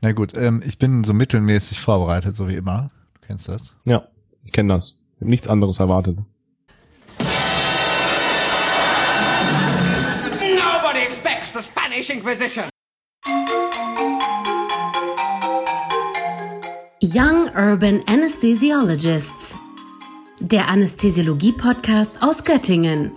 Na gut, ähm, ich bin so mittelmäßig vorbereitet, so wie immer. Du kennst das. Ja, ich kenne das. Ich habe nichts anderes erwartet. Nobody expects the Spanish Inquisition. Young Urban Anesthesiologists. Der Anästhesiologie-Podcast aus Göttingen.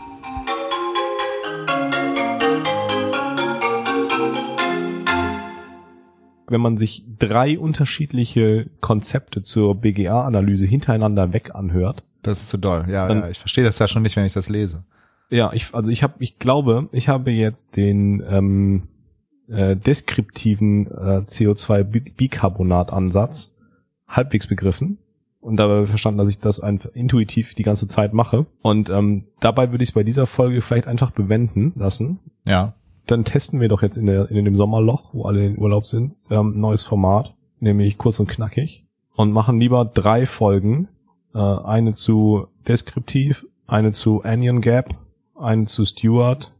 Wenn man sich drei unterschiedliche Konzepte zur BGA-Analyse hintereinander weg anhört, Das ist zu doll. Ja, Dann- ja, ich verstehe das ja schon nicht, wenn ich das lese. Ja, ich, also ich habe, ich glaube, ich habe jetzt den ähm, äh, deskriptiven äh, CO2-Bicarbonat-Ansatz halbwegs begriffen und dabei verstanden, dass ich das einfach intuitiv die ganze Zeit mache. Und ähm, dabei würde ich es bei dieser Folge vielleicht einfach bewenden lassen. Ja. Dann testen wir doch jetzt in, der, in dem Sommerloch, wo alle in Urlaub sind, ähm, ein neues Format, nämlich kurz und knackig. Und machen lieber drei Folgen. Äh, eine zu deskriptiv, eine zu Anion Gap, eine zu Stewart.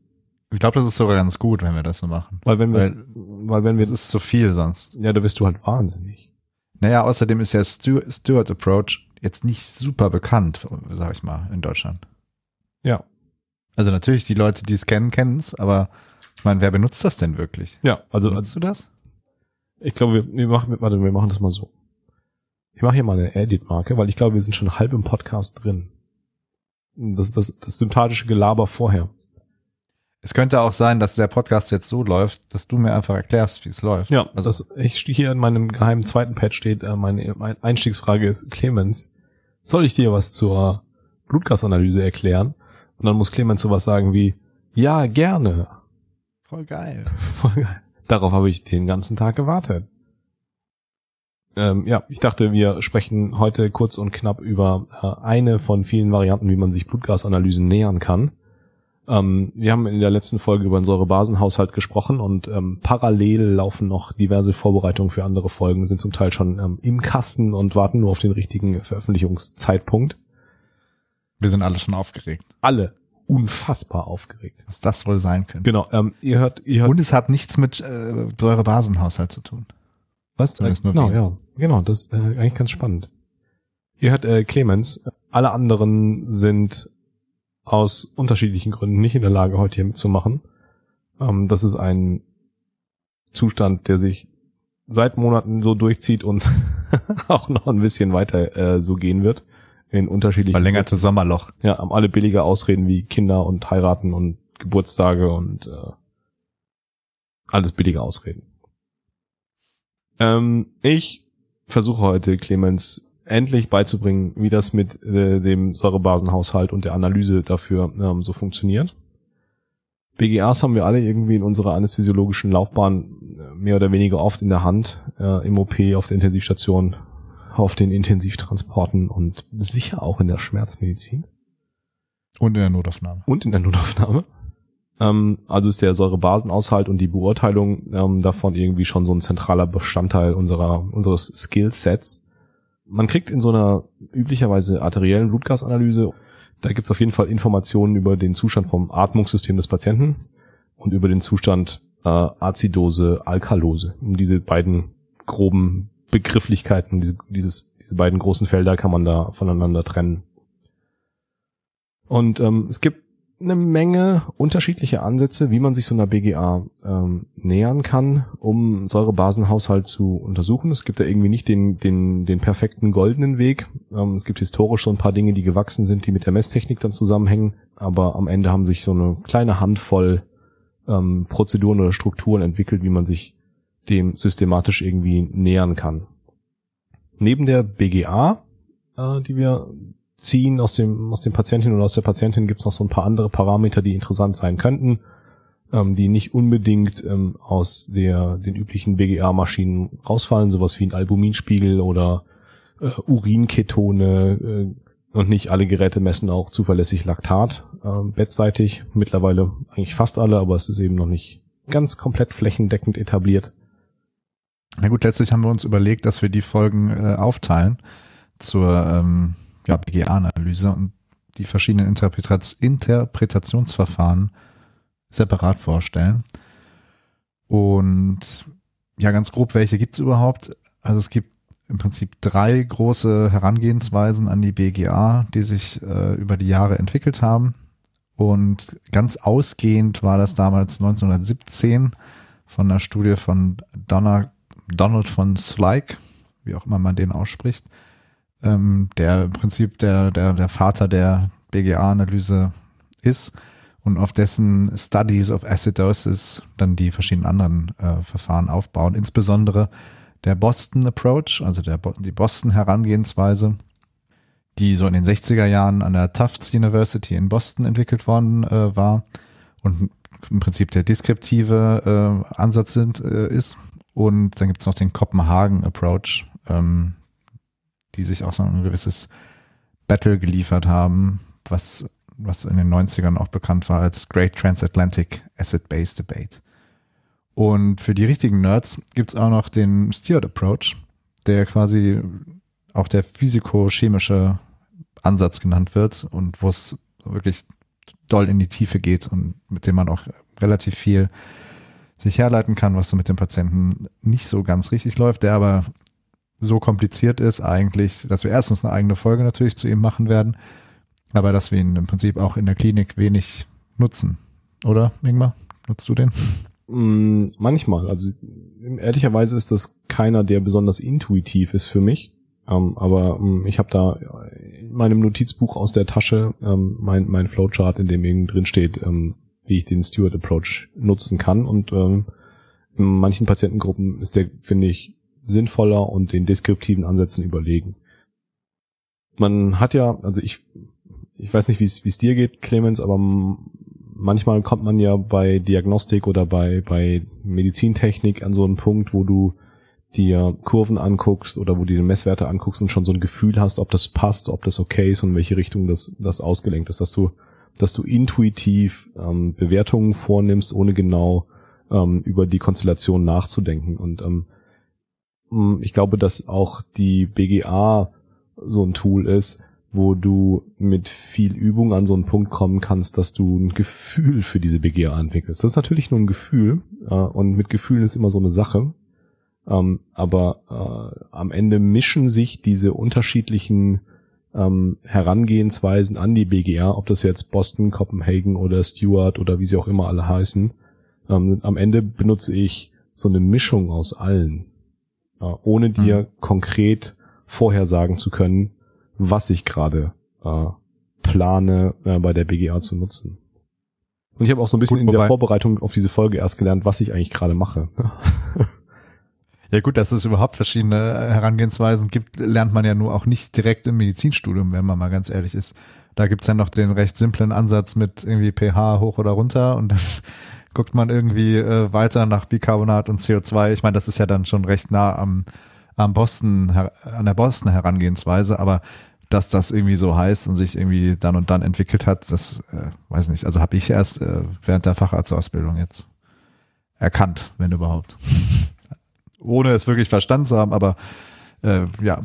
Ich glaube, das ist sogar ganz gut, wenn wir das so machen. Weil wenn wir, Weil- weil wenn wir, Das ist zu viel sonst. ja, da bist du halt wahnsinnig. Naja, außerdem ist ja Stu Stuart Approach jetzt nicht super bekannt, sag ich mal, in Deutschland. Ja. Also natürlich, die Leute, die es kennen, kennen es, aber ich meine, wer benutzt das denn wirklich? Ja, also, also Benutzt du das? ich glaube, wir, wir machen, warte, wir machen das mal so. Ich mache hier mal eine Edit-Marke, weil ich glaube, wir sind schon halb im Podcast drin. Das ist das, das sympathische Gelaber vorher. Es könnte auch sein, dass der Podcast jetzt so läuft, dass du mir einfach erklärst, wie es läuft. Ja, also also das, ich stehe hier in meinem geheimen zweiten Pad steht, äh, meine, meine Einstiegsfrage ist, Clemens, soll ich dir was zur Blutgasanalyse erklären? Und dann muss Clemens sowas sagen wie, ja, gerne. Voll geil. Voll geil. Darauf habe ich den ganzen Tag gewartet. Ähm, ja, ich dachte, wir sprechen heute kurz und knapp über äh, eine von vielen Varianten, wie man sich Blutgasanalysen nähern kann. Ähm, wir haben in der letzten Folge über den Säurebasenhaushalt gesprochen und ähm, parallel laufen noch diverse Vorbereitungen für andere Folgen, sind zum Teil schon ähm, im Kasten und warten nur auf den richtigen Veröffentlichungszeitpunkt. Wir sind alle schon aufgeregt, Alle unfassbar aufgeregt. was das wohl sein könnte. Genau, ähm, ihr hört, ihr hört Und es hat nichts mit äh, Säurebasenhaushalt zu tun. Was? Nur genau, ja. Genau, das ist äh, eigentlich ganz spannend. Ihr hört äh, Clemens. Alle anderen sind aus unterschiedlichen Gründen nicht in der Lage, heute hier mitzumachen. Ähm, das ist ein Zustand, der sich seit Monaten so durchzieht und auch noch ein bisschen weiter äh, so gehen wird. In unterschiedlichen Verlängerte Sommerloch. ja, haben alle billige Ausreden wie Kinder und heiraten und Geburtstage und äh, alles billige Ausreden. Ähm, ich versuche heute Clemens endlich beizubringen, wie das mit äh, dem Säurebasenhaushalt und der Analyse dafür ähm, so funktioniert. BGAs haben wir alle irgendwie in unserer anästhesiologischen Laufbahn äh, mehr oder weniger oft in der Hand, äh, im OP, auf der Intensivstation, auf den Intensivtransporten und sicher auch in der Schmerzmedizin Und in der Notaufnahme. und in der Notaufnahme. Ähm, also ist der Säurebasenaushalt und die Beurteilung ähm, davon irgendwie schon so ein zentraler Bestandteil unserer unseres Skillsets. Man kriegt in so einer üblicherweise arteriellen Blutgasanalyse, da gibt's auf jeden Fall Informationen über den Zustand vom Atmungssystem des Patienten und über den Zustand äh, Azidose, Alkalose. Um diese beiden groben Begrifflichkeiten, diese, dieses, diese beiden großen Felder kann man da voneinander trennen. Und ähm, es gibt eine Menge unterschiedliche Ansätze, wie man sich so einer BGA ähm, nähern kann, um Säurebasenhaushalt zu untersuchen. Es gibt da irgendwie nicht den, den, den perfekten goldenen Weg. Ähm, es gibt historisch so ein paar Dinge, die gewachsen sind, die mit der Messtechnik dann zusammenhängen. Aber am Ende haben sich so eine kleine Handvoll ähm, Prozeduren oder Strukturen entwickelt, wie man sich dem systematisch irgendwie nähern kann. Neben der BGA, äh, die wir ziehen aus dem, aus dem Patientin oder aus der Patientin gibt es noch so ein paar andere Parameter, die interessant sein könnten, ähm, die nicht unbedingt ähm, aus der, den üblichen BGA-Maschinen rausfallen, sowas wie ein Albuminspiegel oder äh, Urinketone äh, und nicht alle Geräte messen auch zuverlässig Laktat äh, bettseitig. Mittlerweile eigentlich fast alle, aber es ist eben noch nicht ganz komplett flächendeckend etabliert. Na gut, letztlich haben wir uns überlegt, dass wir die Folgen äh, aufteilen zur ähm, ja, BGA-Analyse und die verschiedenen Interpretats Interpretationsverfahren separat vorstellen. Und ja, ganz grob, welche gibt's überhaupt? Also es gibt im Prinzip drei große Herangehensweisen an die BGA, die sich äh, über die Jahre entwickelt haben. Und ganz ausgehend war das damals 1917 von einer Studie von Donner, Donald von Slyke, wie auch immer man den ausspricht, ähm, der im Prinzip der, der, der Vater der BGA-Analyse ist und auf dessen Studies of Acidosis dann die verschiedenen anderen äh, Verfahren aufbauen, insbesondere der Boston Approach, also der, die Boston Herangehensweise, die so in den 60er Jahren an der Tufts University in Boston entwickelt worden äh, war und im Prinzip der deskriptive äh, Ansatz sind, äh, ist. Und dann gibt's noch den Kopenhagen Approach, ähm, die sich auch so ein gewisses Battle geliefert haben, was, was in den 90ern auch bekannt war als Great Transatlantic Acid-Based Debate. Und für die richtigen Nerds gibt's auch noch den Stewart Approach, der quasi auch der physiko-chemische Ansatz genannt wird und wo es wirklich doll in die Tiefe geht und mit dem man auch relativ viel sich herleiten kann, was so mit dem Patienten nicht so ganz richtig läuft, der aber so kompliziert ist eigentlich, dass wir erstens eine eigene Folge natürlich zu ihm machen werden, aber dass wir ihn im Prinzip auch in der Klinik wenig nutzen. Oder, Ingmar? Nutzt du den? Mm, manchmal. Also ehrlicherweise ist das keiner, der besonders intuitiv ist für mich. Ähm, aber ähm, ich habe da in meinem Notizbuch aus der Tasche ähm, mein, mein Flowchart, in dem eben drin steht, ähm, wie ich den Steward Approach nutzen kann. Und ähm, in manchen Patientengruppen ist der, finde ich, sinnvoller und den deskriptiven Ansätzen überlegen. Man hat ja, also ich, ich weiß nicht, wie es dir geht, Clemens, aber manchmal kommt man ja bei Diagnostik oder bei, bei Medizintechnik an so einen Punkt, wo du dir Kurven anguckst oder wo du die Messwerte anguckst und schon so ein Gefühl hast, ob das passt, ob das okay ist und in welche Richtung das, das ausgelenkt ist, dass du, dass du intuitiv ähm, Bewertungen vornimmst, ohne genau ähm, über die Konstellation nachzudenken. Und ähm, ich glaube, dass auch die BGA so ein Tool ist, wo du mit viel Übung an so einen Punkt kommen kannst, dass du ein Gefühl für diese BGA entwickelst. Das ist natürlich nur ein Gefühl äh, und mit Gefühlen ist immer so eine Sache. Ähm, aber äh, am Ende mischen sich diese unterschiedlichen ähm, Herangehensweisen an die BGA, ob das jetzt Boston, Copenhagen oder Stewart oder wie sie auch immer alle heißen. Ähm, am Ende benutze ich so eine Mischung aus allen, äh, ohne dir mhm. konkret vorhersagen zu können, was ich gerade äh, plane, äh, bei der BGA zu nutzen. Und ich habe auch so ein bisschen Gut, in der Vorbereitung auf diese Folge erst gelernt, was ich eigentlich gerade mache. Ja gut, dass es überhaupt verschiedene Herangehensweisen gibt, lernt man ja nur auch nicht direkt im Medizinstudium, wenn man mal ganz ehrlich ist. Da gibt's ja noch den recht simplen Ansatz mit irgendwie pH hoch oder runter und dann guckt man irgendwie äh, weiter nach Bicarbonat und CO2. Ich meine, das ist ja dann schon recht nah am, am Boston, an der Boston Herangehensweise, aber dass das irgendwie so heißt und sich irgendwie dann und dann entwickelt hat, das äh, weiß nicht. Also habe ich erst äh, während der Facharztausbildung jetzt erkannt, wenn überhaupt ohne es wirklich verstanden zu haben, aber äh, ja.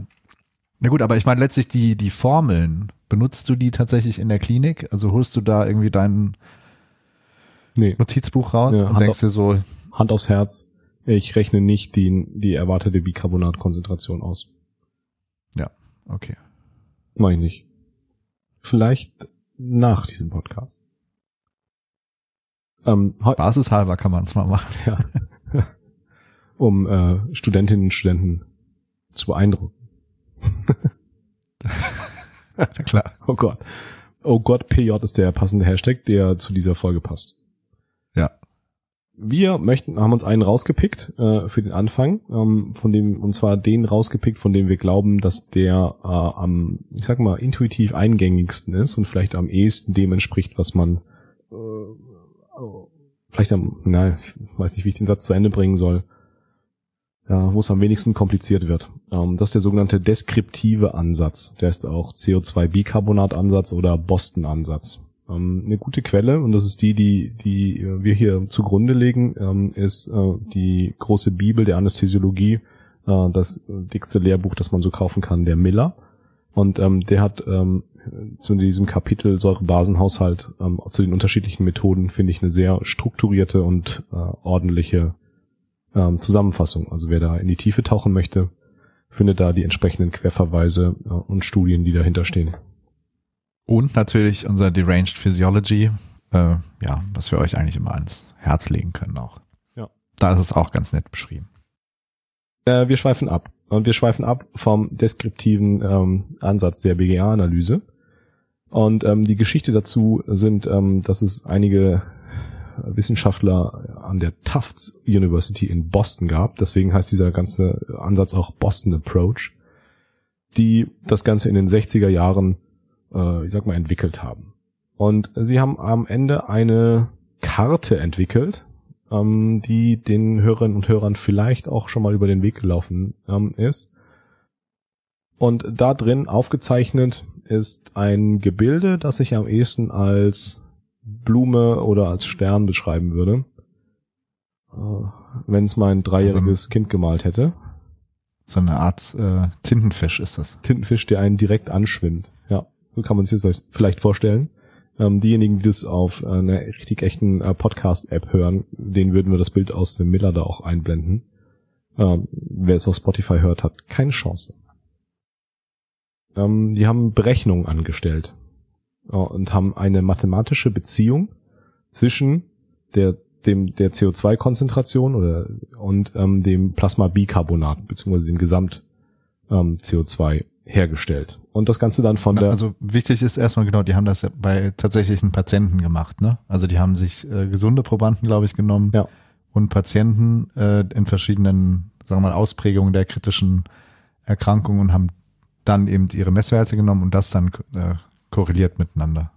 Na gut, aber ich meine letztlich die, die Formeln, benutzt du die tatsächlich in der Klinik? Also holst du da irgendwie dein nee. Notizbuch raus ja, und Hand denkst dir so. Hand aufs Herz, ich rechne nicht die, die erwartete Bicarbonatkonzentration aus. Ja, okay. Mach ich nicht. Vielleicht nach diesem Podcast. Ähm, Basishalber kann man es mal machen. Ja. um äh, Studentinnen und Studenten zu beeindrucken. Na klar. Oh Gott. Oh Gott, PJ ist der passende Hashtag, der zu dieser Folge passt. Ja. Wir möchten, haben uns einen rausgepickt äh, für den Anfang, ähm, von dem, und zwar den rausgepickt, von dem wir glauben, dass der äh, am, ich sag mal, intuitiv eingängigsten ist und vielleicht am ehesten dem entspricht, was man äh, vielleicht am, na, ich weiß nicht, wie ich den Satz zu Ende bringen soll, ja, wo es am wenigsten kompliziert wird. Ähm, das ist der sogenannte deskriptive Ansatz. Der ist auch CO2-Bicarbonat-Ansatz oder Boston-Ansatz. Ähm, eine gute Quelle, und das ist die, die, die wir hier zugrunde legen, ähm, ist äh, die große Bibel der Anästhesiologie, äh, das dickste Lehrbuch, das man so kaufen kann, der Miller. Und ähm, der hat ähm, zu diesem Kapitel Säurebasenhaushalt ähm, zu den unterschiedlichen Methoden, finde ich, eine sehr strukturierte und äh, ordentliche ähm, Zusammenfassung. Also wer da in die Tiefe tauchen möchte, findet da die entsprechenden Querverweise äh, und Studien, die dahinter stehen. Und natürlich unser Deranged Physiology, äh, ja, was wir euch eigentlich immer ans Herz legen können auch. Ja. Da ist es auch ganz nett beschrieben. Äh, wir schweifen ab. Und wir schweifen ab vom deskriptiven ähm, Ansatz der BGA-Analyse. Und ähm, die Geschichte dazu sind, ähm, dass es einige Wissenschaftler an der Tufts University in Boston gab. Deswegen heißt dieser ganze Ansatz auch Boston Approach, die das Ganze in den 60er Jahren, äh, ich sag mal, entwickelt haben. Und sie haben am Ende eine Karte entwickelt, ähm, die den Hörerinnen und Hörern vielleicht auch schon mal über den Weg gelaufen ähm, ist. Und da drin aufgezeichnet ist ein Gebilde, das sich am ehesten als Blume oder als Stern beschreiben würde. Äh, Wenn es mein dreijähriges Also- Kind gemalt hätte. So eine Art äh, Tintenfisch ist das. Tintenfisch, der einen direkt anschwimmt. Ja, so kann man sich das vielleicht vorstellen. Ähm, diejenigen, die das auf einer richtig echten äh, Podcast-App hören, denen würden wir das Bild aus dem Miller da auch einblenden. Ähm, wer es auf Spotify hört, hat keine Chance. Ähm, die haben Berechnungen angestellt und haben eine mathematische Beziehung zwischen der dem der CO2-Konzentration oder und ähm, dem Plasma-Bicarbonat beziehungsweise dem Gesamt ähm, CO2 hergestellt. Und das Ganze dann von der Also wichtig ist erstmal genau, die haben das bei tatsächlichen Patienten gemacht, ne? Also die haben sich äh, gesunde Probanden, glaube ich, genommen Ja. und Patienten äh, in verschiedenen, sagen wir mal, Ausprägungen der kritischen Erkrankungen und haben dann eben ihre Messwerte genommen und das dann äh, korreliert miteinander.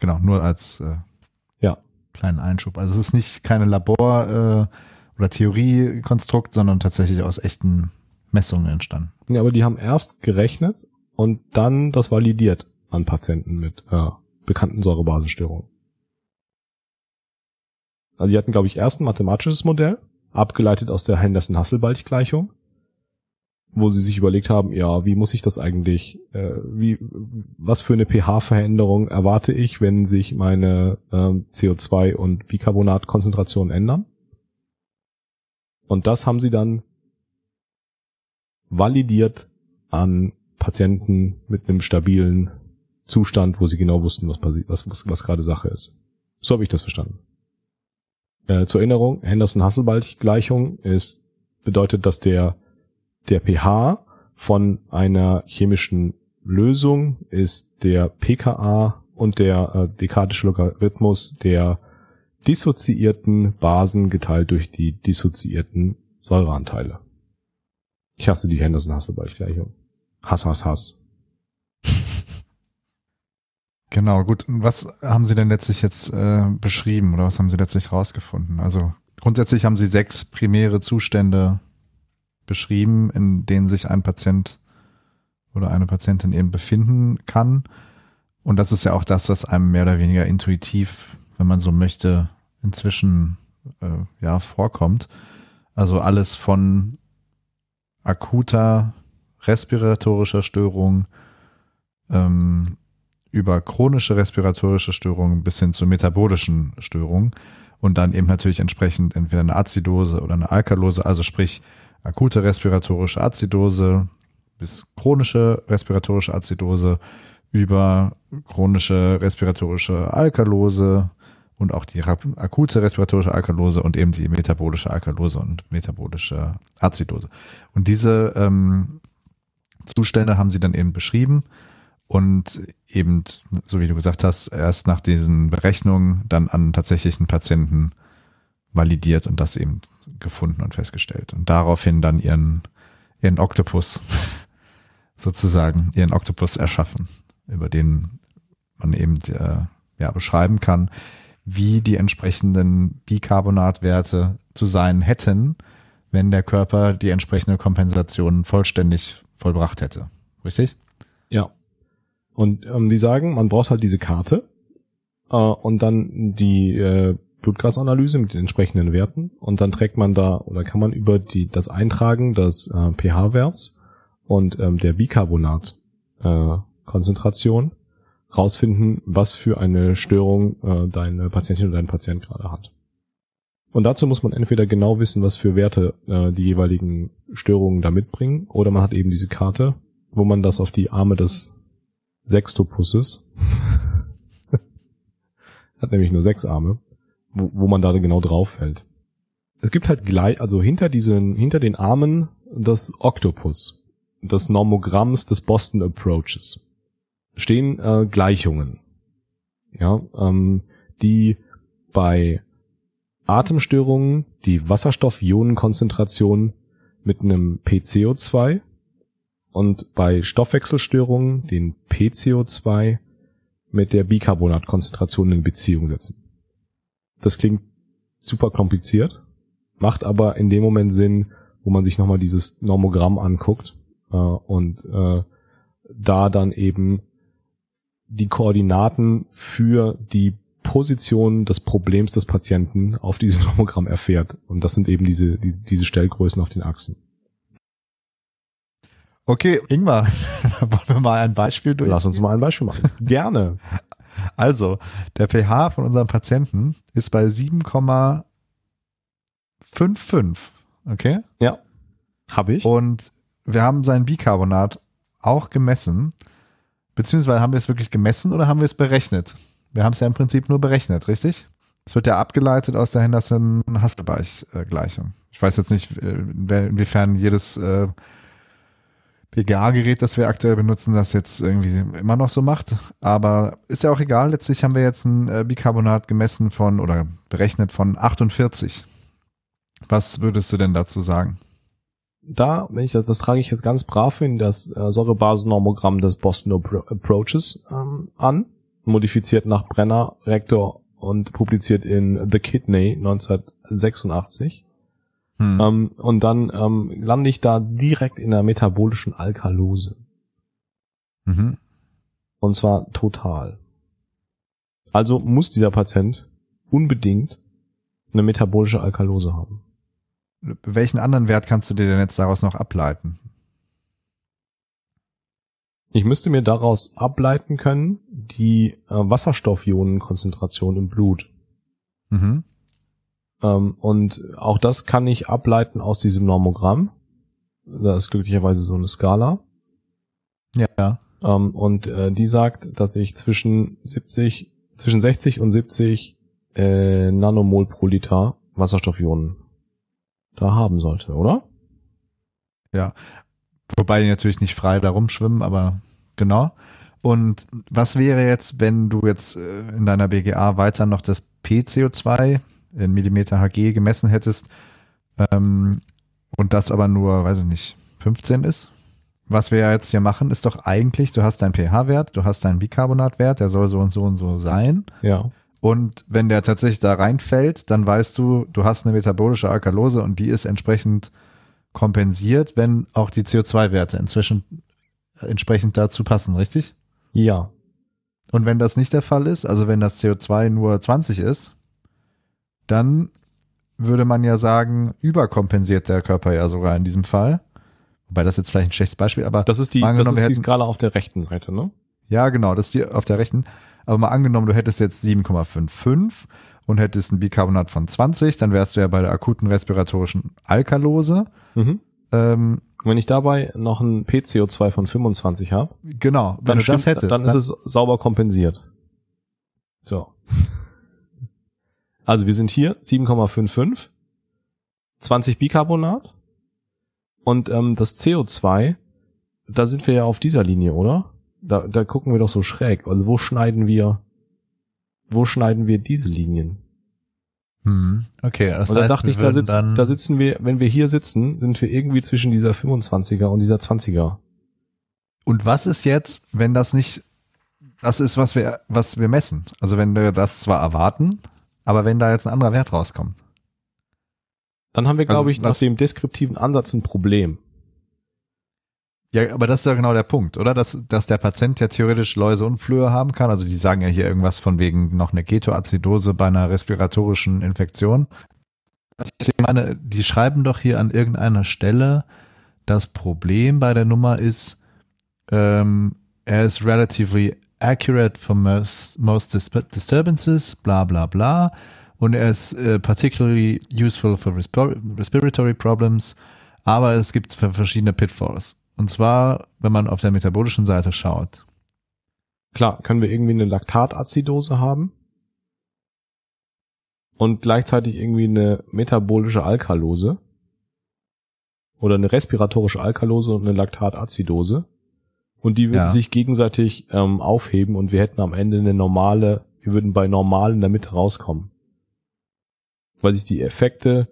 Genau, nur als äh, Ja. kleinen Einschub. Also es ist nicht keine Labor- äh, oder Theoriekonstrukt, sondern tatsächlich aus echten Messungen entstanden. Ja, aber die haben erst gerechnet und dann das validiert an Patienten mit äh, bekannten Säurebasenstörungen. Also die hatten, glaube ich, erst ein mathematisches Modell, abgeleitet aus der Henderson-Hasselbalch-Gleichung, wo sie sich überlegt haben, ja, wie muss ich das eigentlich, äh, wie, was für eine pH-Veränderung erwarte ich, wenn sich meine ähm, CO2- und Bicarbonatkonzentrationen ändern? Und das haben sie dann validiert an Patienten mit einem stabilen Zustand, wo sie genau wussten, was, was, was, was gerade Sache ist. So habe ich das verstanden. Äh, zur Erinnerung, Henderson-Hasselbalch-Gleichung ist, bedeutet, dass der, der pH von einer chemischen Lösung ist der pKa und der äh, dekadische Logarithmus der dissoziierten Basen geteilt durch die dissoziierten Säureanteile. Ich hasse die Henderson-Hasselbalch-Gleichung. Hass, Hass, Hass. Genau, gut. Und was haben Sie denn letztlich jetzt äh, beschrieben oder was haben Sie letztlich rausgefunden? Also grundsätzlich haben Sie sechs primäre Zustände beschrieben, in denen sich ein Patient oder eine Patientin eben befinden kann. Und das ist ja auch das, was einem mehr oder weniger intuitiv, wenn man so möchte, inzwischen äh, ja vorkommt. Also alles von akuter respiratorischer Störung ähm, über chronische respiratorische Störungen bis hin zu metabolischen Störungen und dann eben natürlich entsprechend entweder eine Azidose oder eine Alkalose, also sprich akute respiratorische Azidose bis chronische respiratorische Azidose über chronische respiratorische Alkalose und auch die akute respiratorische Alkalose und eben die metabolische Alkalose und metabolische Azidose. Und diese ähm, Zustände haben sie dann eben beschrieben und eben, so wie du gesagt hast, erst nach diesen Berechnungen dann an tatsächlichen Patienten validiert und das eben gefunden und festgestellt. Und daraufhin dann ihren, ihren Oktopus sozusagen, ihren Oktopus erschaffen, über den man eben äh, ja, beschreiben kann, wie die entsprechenden Bicarbonatwerte zu sein hätten, wenn der Körper die entsprechende Kompensation vollständig vollbracht hätte. Richtig? Ja. Und ähm, die sagen, man braucht halt diese Karte äh, und dann die äh, Blutgasanalyse mit den entsprechenden Werten und dann trägt man da oder kann man über die das Eintragen des äh, pH-Werts und ähm, der Bicarbonat äh, rausfinden, was für eine Störung äh, deine Patientin oder dein Patient gerade hat. Und dazu muss man entweder genau wissen, was für Werte äh, die jeweiligen Störungen da mitbringen, oder man hat eben diese Karte, wo man das auf die Arme des Sextopusses, hat nämlich nur sechs Arme, wo, wo man da genau drauf fällt. Es gibt halt gleich, also hinter diesen, hinter den Armen des Oktopus, des Normogramms des Boston Approaches, stehen äh, Gleichungen. Ja, ähm, die bei Atemstörungen die Wasserstoff-Ionenkonzentration mit einem PCO2 und bei Stoffwechselstörungen den PCO2 mit der Bicarbonatkonzentration in Beziehung setzen. Das klingt super kompliziert, macht aber in dem Moment Sinn, wo man sich nochmal dieses Normogramm anguckt äh, und äh, da dann eben die Koordinaten für die Position des Problems des Patienten auf diesem Nomogramm erfährt. Und das sind eben diese, die, diese Stellgrößen auf den Achsen. Okay, Ingmar, wollen wir mal ein Beispiel durch? Lass uns mal ein Beispiel machen. Gerne. Also, der pH von unserem Patienten ist bei 7,55. Okay? Ja. Habe ich. Und wir haben sein Bicarbonat auch gemessen. Beziehungsweise haben wir es wirklich gemessen oder haben wir es berechnet? Wir haben es ja im Prinzip nur berechnet, richtig? Es wird ja abgeleitet aus der Henderson-Hasselbalch-Gleichung. Ich weiß jetzt nicht, äh, inwiefern jedes äh, PGA-Gerät, das wir aktuell benutzen, das jetzt irgendwie immer noch so macht. Aber ist ja auch egal. Letztlich haben wir jetzt ein äh, Bicarbonat gemessen von oder berechnet von 48. Was würdest du denn dazu sagen? Da, wenn ich das, das trage ich jetzt ganz brav in das äh, Säurebasennormogramm des Boston Approaches ähm, an modifiziert nach Brenner, Rektor und publiziert in The Kidney 1986. Hm. Ähm, und dann ähm, lande ich da direkt in der metabolischen Alkalose. Mhm. Und zwar total. Also muss dieser Patient unbedingt eine metabolische Alkalose haben. Welchen anderen Wert kannst du dir denn jetzt daraus noch ableiten? Ich müsste mir daraus ableiten können, die äh, Wasserstoffionenkonzentration im Blut. Mhm. Ähm, und auch das kann ich ableiten aus diesem Normogramm. Da ist glücklicherweise so eine Skala. Ja. Ähm, und äh, die sagt, dass ich zwischen 70, zwischen 60 und 70 äh, Nanomol pro Liter Wasserstoffionen da haben sollte, oder? Ja, Wobei die natürlich nicht frei da rumschwimmen, aber genau. Und was wäre jetzt, wenn du jetzt äh, in deiner BGA weiter noch das PCO2 in Millimeter Hg gemessen hättest ähm, und das aber nur, weiß ich nicht, 15 ist? Was wir ja jetzt hier machen, ist doch eigentlich, du hast deinen pH-Wert, du hast deinen Bicarbonatwert, der soll so und so und so sein. Ja. Und wenn der tatsächlich da reinfällt, dann weißt du, du hast eine metabolische Alkalose und die ist entsprechend kompensiert, wenn auch die CO2-Werte inzwischen entsprechend dazu passen, richtig? Ja. Und wenn das nicht der Fall ist, also wenn das CO2 nur 20 ist, dann würde man ja sagen, überkompensiert der Körper ja sogar in diesem Fall. Wobei das jetzt vielleicht ein schlechtes Beispiel, aber das ist die, das ist die Skala auf der rechten Seite, ne? Ja, genau, das ist die auf der rechten. Aber mal angenommen, du hättest jetzt 7,55 und hättest ein Bicarbonat von 20, dann wärst du ja bei der akuten respiratorischen Alkalose. Mhm. Ähm, wenn ich dabei noch ein PCO2 von 25 habe, genau, wenn du das hättest, dann, dann ist es sauber kompensiert. So. Also wir sind hier 7,55, 20 Bicarbonat und ähm, das CO2, da sind wir ja auf dieser Linie, oder? Da, da gucken wir doch so schräg. Also wo schneiden wir wo schneiden wir diese Linien? Hm, okay, das und da heißt, dachte ich, da, sitz, da sitzen wir, wenn wir hier sitzen, sind wir irgendwie zwischen dieser 25er und dieser 20er. Und was ist jetzt, wenn das nicht das ist, was wir, was wir messen? Also wenn wir das zwar erwarten, aber wenn da jetzt ein anderer Wert rauskommt. Dann haben wir, glaube also, ich, nach dem deskriptiven Ansatz ein Problem. Ja, aber das ist ja genau der Punkt, oder? Dass, dass der Patient ja theoretisch Läuse und Flöhe haben kann. Also die sagen ja hier irgendwas von wegen noch eine Ketoazidose bei einer respiratorischen Infektion. Ich meine, die schreiben doch hier an irgendeiner Stelle, das Problem bei der Nummer ist, ähm, er ist relatively accurate for most, most disturbances, bla bla bla. und er ist äh, particularly useful for respir respiratory problems, aber es gibt verschiedene Pitfalls. Und zwar, wenn man auf der metabolischen Seite schaut. Klar, können wir irgendwie eine Laktatazidose haben und gleichzeitig irgendwie eine metabolische Alkalose oder eine respiratorische Alkalose und eine Laktatazidose und die würden Ja. sich gegenseitig ähm, aufheben und wir hätten am Ende eine normale, wir würden bei normal in der Mitte rauskommen. Weil sich die Effekte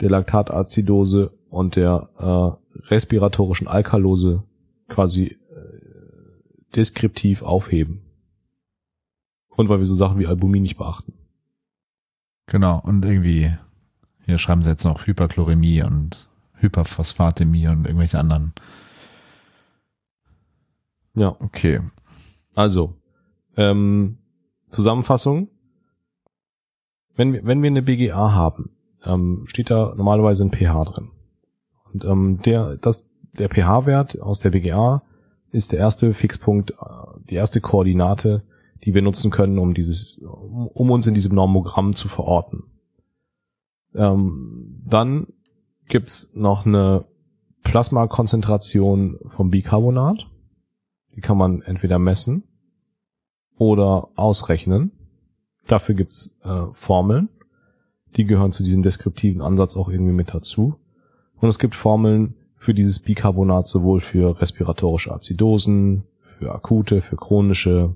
der Laktatazidose und der äh, respiratorischen Alkalose quasi äh, deskriptiv aufheben. Und weil wir so Sachen wie Albumin nicht beachten. Genau, und irgendwie, hier schreiben sie jetzt noch Hyperchlorämie und Hyperphosphatämie und irgendwelche anderen. Ja, Okay. also ähm, Zusammenfassung. Wenn wir, wenn wir eine BGA haben, ähm, steht da normalerweise ein pH drin. Und ähm, der, das, der pH-Wert aus der BGA ist der erste Fixpunkt, äh, die erste Koordinate, die wir nutzen können, um dieses, um, uns in diesem Normogramm zu verorten. Ähm, dann gibt's noch eine Plasmakonzentration vom Bicarbonat. Die kann man entweder messen oder ausrechnen. Dafür gibt's äh, Formeln. Die gehören zu diesem deskriptiven Ansatz auch irgendwie mit dazu. Und es gibt Formeln für dieses Bicarbonat sowohl für respiratorische Azidosen, für akute, für chronische,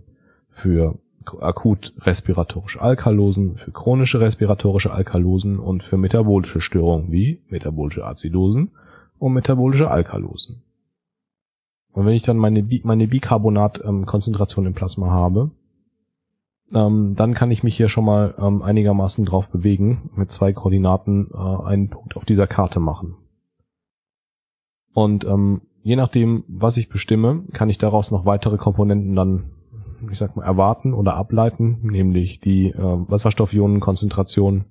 für akut respiratorische Alkalosen, für chronische respiratorische Alkalosen und für metabolische Störungen wie metabolische Azidosen und metabolische Alkalosen. Und wenn ich dann meine, Bi meine Bicarbonat-Konzentration im Plasma habe, ähm, dann kann ich mich hier schon mal ähm, einigermaßen drauf bewegen, mit zwei Koordinaten äh, einen Punkt auf dieser Karte machen. Und ähm, je nachdem, was ich bestimme, kann ich daraus noch weitere Komponenten dann, ich sag mal, erwarten oder ableiten, nämlich die äh, Wasserstoffionenkonzentration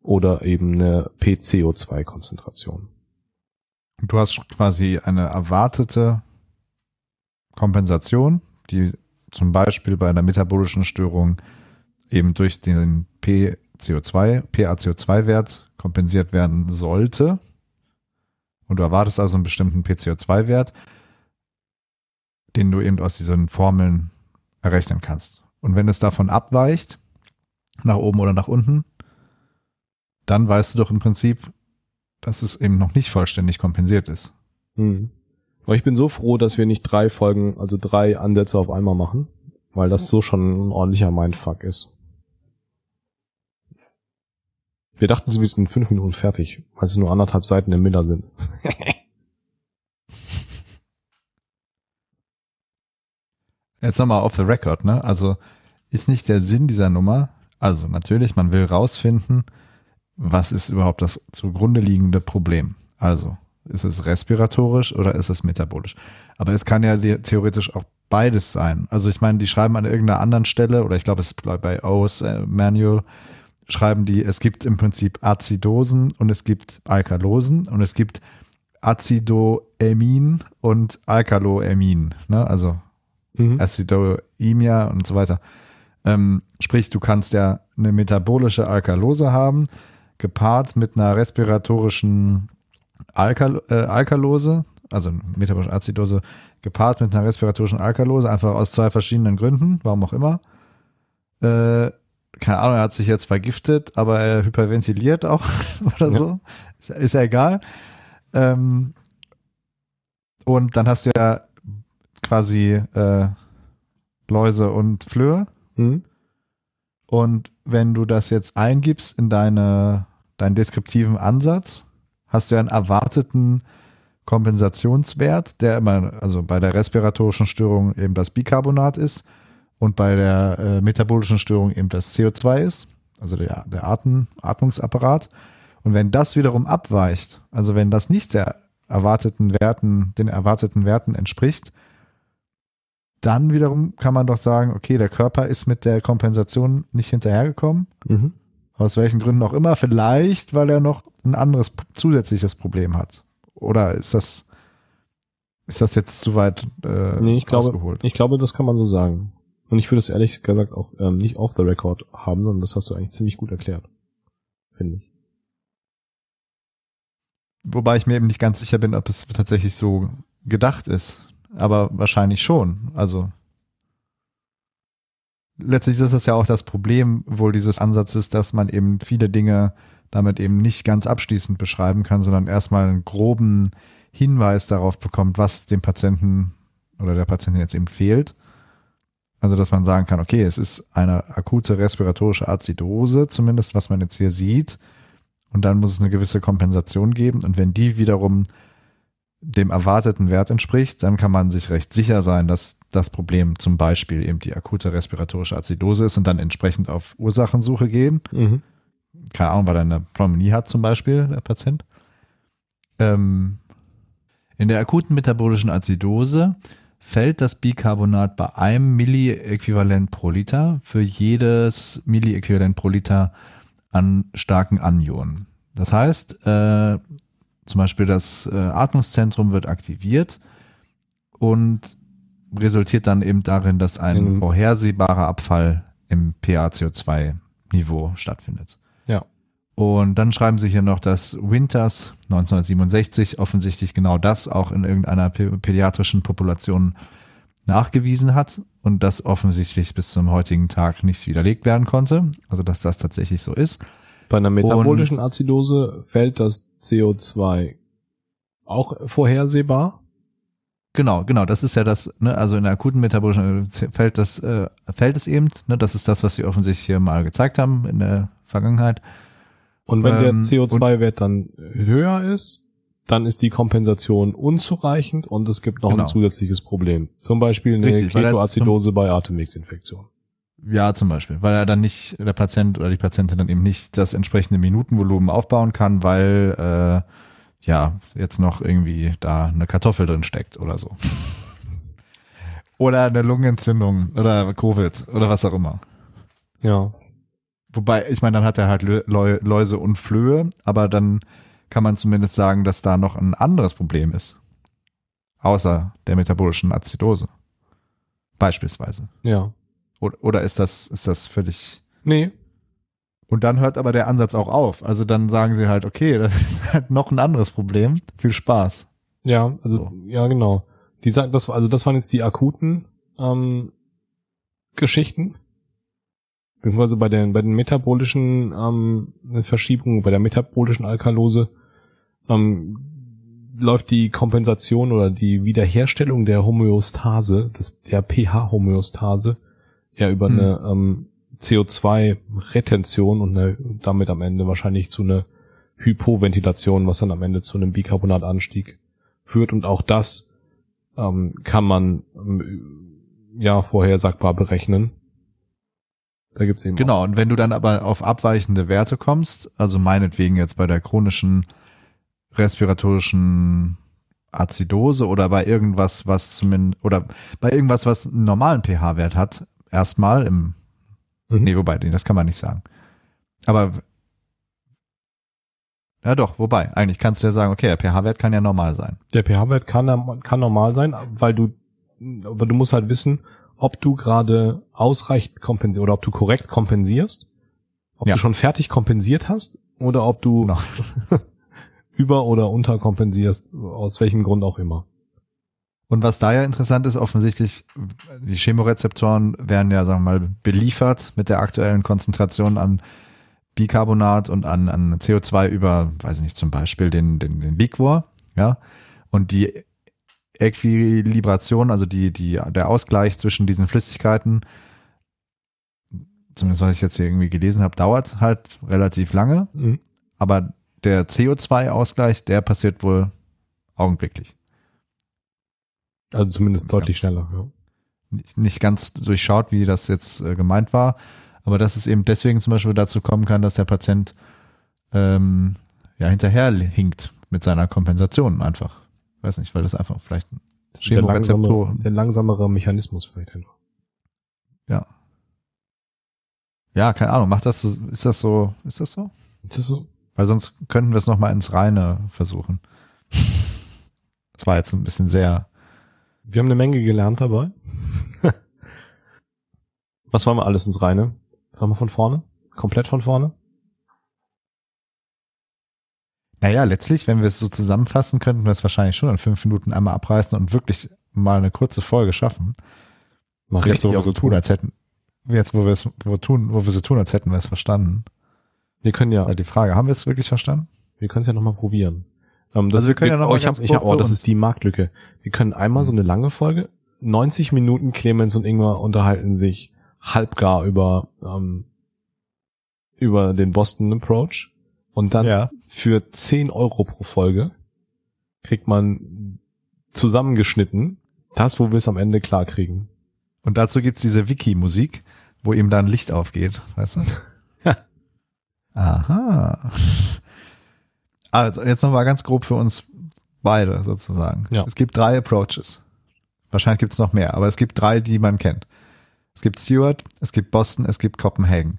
oder eben eine PCO2-Konzentration. Du hast quasi eine erwartete Kompensation, die zum Beispiel bei einer metabolischen Störung eben durch den PCO2, PaCO2-Wert kompensiert werden sollte. Und du erwartest also einen bestimmten PCO2-Wert, den du eben aus diesen Formeln errechnen kannst. Und wenn es davon abweicht, nach oben oder nach unten, dann weißt du doch im Prinzip, dass es eben noch nicht vollständig kompensiert ist. Hm. Aber ich bin so froh, dass wir nicht drei Folgen, also drei Ansätze auf einmal machen, weil das so schon ein ordentlicher Mindfuck ist. Wir dachten, sie sind in fünf Minuten fertig, weil es nur anderthalb Seiten im Miller sind. Jetzt nochmal off the record, ne? Also ist nicht der Sinn dieser Nummer, also natürlich, man will rausfinden, was ist überhaupt das zugrunde liegende Problem. Also, ist es respiratorisch oder ist es metabolisch? Aber es kann ja theoretisch auch beides sein. Also ich meine, die schreiben an irgendeiner anderen Stelle, oder ich glaube, es bleibt bei O's äh, Manual, schreiben die, es gibt im Prinzip Azidosen und es gibt Alkalosen und es gibt Acidoämin und Alkaloämin. Ne? Also Mhm. Acidoemia und so weiter. Ähm, sprich, du kannst ja eine metabolische Alkalose haben, gepaart mit einer respiratorischen Alkal äh, Alkalose, also metabolische Azidose, gepaart mit einer respiratorischen Alkalose, einfach aus zwei verschiedenen Gründen, warum auch immer. Äh, keine Ahnung, er hat sich jetzt vergiftet, aber er hyperventiliert auch oder Ja. so. Ist, ist ja egal. Ähm, und dann hast du ja quasi äh, Läuse und Flöhe. Mhm. Und wenn du das jetzt eingibst in deine, deinen deskriptiven Ansatz, hast du einen erwarteten Kompensationswert, der immer, also bei der respiratorischen Störung eben das Bicarbonat ist und bei der äh, metabolischen Störung eben das CO2 ist, also der, der Atmen, Atmungsapparat. Und wenn das wiederum abweicht, also wenn das nicht der erwarteten Werten, den erwarteten Werten entspricht, dann wiederum kann man doch sagen, okay, der Körper ist mit der Kompensation nicht hinterhergekommen, Mhm. Aus welchen Gründen auch immer, vielleicht weil er noch ein anderes zusätzliches Problem hat. Oder ist das ist das jetzt zu weit äh, Nee, ich glaube, ausgeholt? ich glaube, das kann man so sagen. Und ich würde es ehrlich gesagt auch ähm, nicht off the record haben, sondern das hast du eigentlich ziemlich gut erklärt. Finde ich. Wobei ich mir eben nicht ganz sicher bin, ob es tatsächlich so gedacht ist. Aber wahrscheinlich schon. Also letztlich ist das ja auch das Problem wohl dieses Ansatzes, dass man eben viele Dinge damit eben nicht ganz abschließend beschreiben kann, sondern erstmal einen groben Hinweis darauf bekommt, was dem Patienten oder der Patientin jetzt eben fehlt. Also, dass man sagen kann, okay, es ist eine akute respiratorische Azidose, zumindest was man jetzt hier sieht. Und dann muss es eine gewisse Kompensation geben. Und wenn die wiederum dem erwarteten Wert entspricht, dann kann man sich recht sicher sein, dass das Problem zum Beispiel eben die akute respiratorische Azidose ist und dann entsprechend auf Ursachensuche gehen. Mhm. Keine Ahnung, weil er eine Pneumonie hat zum Beispiel, der Patient. Ähm, in der akuten metabolischen Azidose fällt das Bicarbonat bei einem Milliäquivalent pro Liter für jedes Milliäquivalent pro Liter an starken Anionen. Das heißt, äh, zum Beispiel das äh, Atmungszentrum wird aktiviert und resultiert dann eben darin, dass ein Mhm. vorhersehbarer Abfall im PaCO2-Niveau stattfindet. Ja. Und dann schreiben sie hier noch, dass Winters 1967 offensichtlich genau das auch in irgendeiner pä- pädiatrischen Population nachgewiesen hat und das offensichtlich bis zum heutigen Tag nicht widerlegt werden konnte. Also dass das tatsächlich so ist. Bei einer metabolischen Azidose fällt das CO2 auch vorhersehbar. Genau, genau, das ist ja das, ne, also in der akuten metabolischen äh, fällt das, äh, fällt es eben, ne, das ist das, was sie offensichtlich hier mal gezeigt haben in der Vergangenheit. Und wenn der Ähm, CO2-Wert dann höher ist, dann ist die Kompensation unzureichend und es gibt noch Genau. ein zusätzliches Problem. Zum Beispiel eine Ketoazidose bei Atemwegsinfektion. Ja, zum Beispiel, weil er dann nicht, der Patient oder die Patientin dann eben nicht das entsprechende Minutenvolumen aufbauen kann, weil äh, ja jetzt noch irgendwie da eine Kartoffel drin steckt oder so. oder eine Lungenentzündung oder Covid oder was auch immer. Ja. Wobei, ich meine, dann hat er halt Läuse und Flöhe, aber dann kann man zumindest sagen, dass da noch ein anderes Problem ist. Außer der metabolischen Azidose. Beispielsweise. Ja. Oder, oder ist das, ist das völlig. Nee. Und dann hört aber der Ansatz auch auf. Also dann sagen sie halt, okay, das ist halt noch ein anderes Problem. Viel Spaß. Ja, also, So. ja, genau. Die sagen, das, war- also das waren jetzt die akuten ähm, Geschichten. Beziehungsweise bei den, bei den metabolischen ähm, Verschiebungen, bei der metabolischen Alkalose ähm, läuft die Kompensation oder die Wiederherstellung der Homöostase, des, der pH-Homöostase, ja über Hm. eine ähm, CO2-Retention und eine, damit am Ende wahrscheinlich zu einer Hypoventilation, was dann am Ende zu einem Bicarbonatanstieg führt. Und auch das ähm, kann man ähm, ja vorhersagbar berechnen. Da gibt's eben Genau. Und wenn du dann aber auf abweichende Werte kommst, also meinetwegen jetzt bei der chronischen respiratorischen Azidose oder bei irgendwas, was zumindest, oder bei irgendwas, was einen normalen pH-Wert hat, erstmal im, Mhm. nee, wobei, das kann man nicht sagen. Aber, ja doch, wobei, eigentlich kannst du ja sagen, okay, der pH-Wert kann ja normal sein. Der pH-Wert kann, kann normal sein, weil du, aber du musst halt wissen, ob du gerade ausreichend kompensierst oder ob du korrekt kompensierst, ob Ja. du schon fertig kompensiert hast oder ob du Genau. über- oder unterkompensierst, aus welchem Grund auch immer. Und was da ja interessant ist, offensichtlich, die Chemorezeptoren werden ja, sagen wir mal, beliefert mit der aktuellen Konzentration an Bicarbonat und an, an CO2 über, weiß ich nicht, zum Beispiel den, den, den Liquor, ja. Und die Äquilibration, also die, die, der Ausgleich zwischen diesen Flüssigkeiten, zumindest was ich jetzt hier irgendwie gelesen habe, dauert halt relativ lange. Mhm. Aber der CO2-Ausgleich, der passiert wohl augenblicklich. Also zumindest deutlich schneller. Ja. nicht, nicht ganz durchschaut, wie das jetzt äh, gemeint war, aber dass es eben deswegen zum Beispiel dazu kommen kann, dass der Patient ähm, ja hinterher hinkt mit seiner Kompensation einfach. Weiß nicht, weil das einfach vielleicht ein der, langsame, der langsamere Mechanismus vielleicht einfach. Ja, keine Ahnung, macht das, ist das so, ist das so? Ist das so? Weil sonst könnten wir es nochmal ins Reine versuchen. Das war jetzt ein bisschen sehr, Wir haben eine Menge gelernt dabei. Was wollen wir alles ins Reine? Fangen wir von vorne? Komplett von vorne? Naja, letztlich, wenn wir es so zusammenfassen, könnten wir es wahrscheinlich schon in fünf Minuten einmal abreißen und wirklich mal eine kurze Folge schaffen. Mal Jetzt, wo wir so tun, als hätten, jetzt, wo wir es, wo tun, wo wir so tun, als hätten wir es verstanden. Wir können ja, Ist halt die Frage, haben wir es wirklich verstanden? wir können es ja nochmal probieren. Ähm, das, Also wir können ja noch oh, ich hab, ich hab, oh, das ist die Marktlücke. Wir können einmal so eine lange Folge, 90 Minuten Clemens und Ingmar unterhalten sich halbgar über, ähm, über den Boston Approach und dann Ja. für 10 Euro pro Folge kriegt man zusammengeschnitten das, wo wir es am Ende klar kriegen. Und dazu gibt's diese Wiki-Musik, wo ihm dann Licht aufgeht, weißt du? Aha. Also, jetzt nochmal ganz grob für uns beide sozusagen. Ja. Es gibt drei Approaches. Wahrscheinlich gibt's noch mehr, aber es gibt drei, die man kennt. Es gibt Stewart, es gibt Boston, es gibt Copenhagen.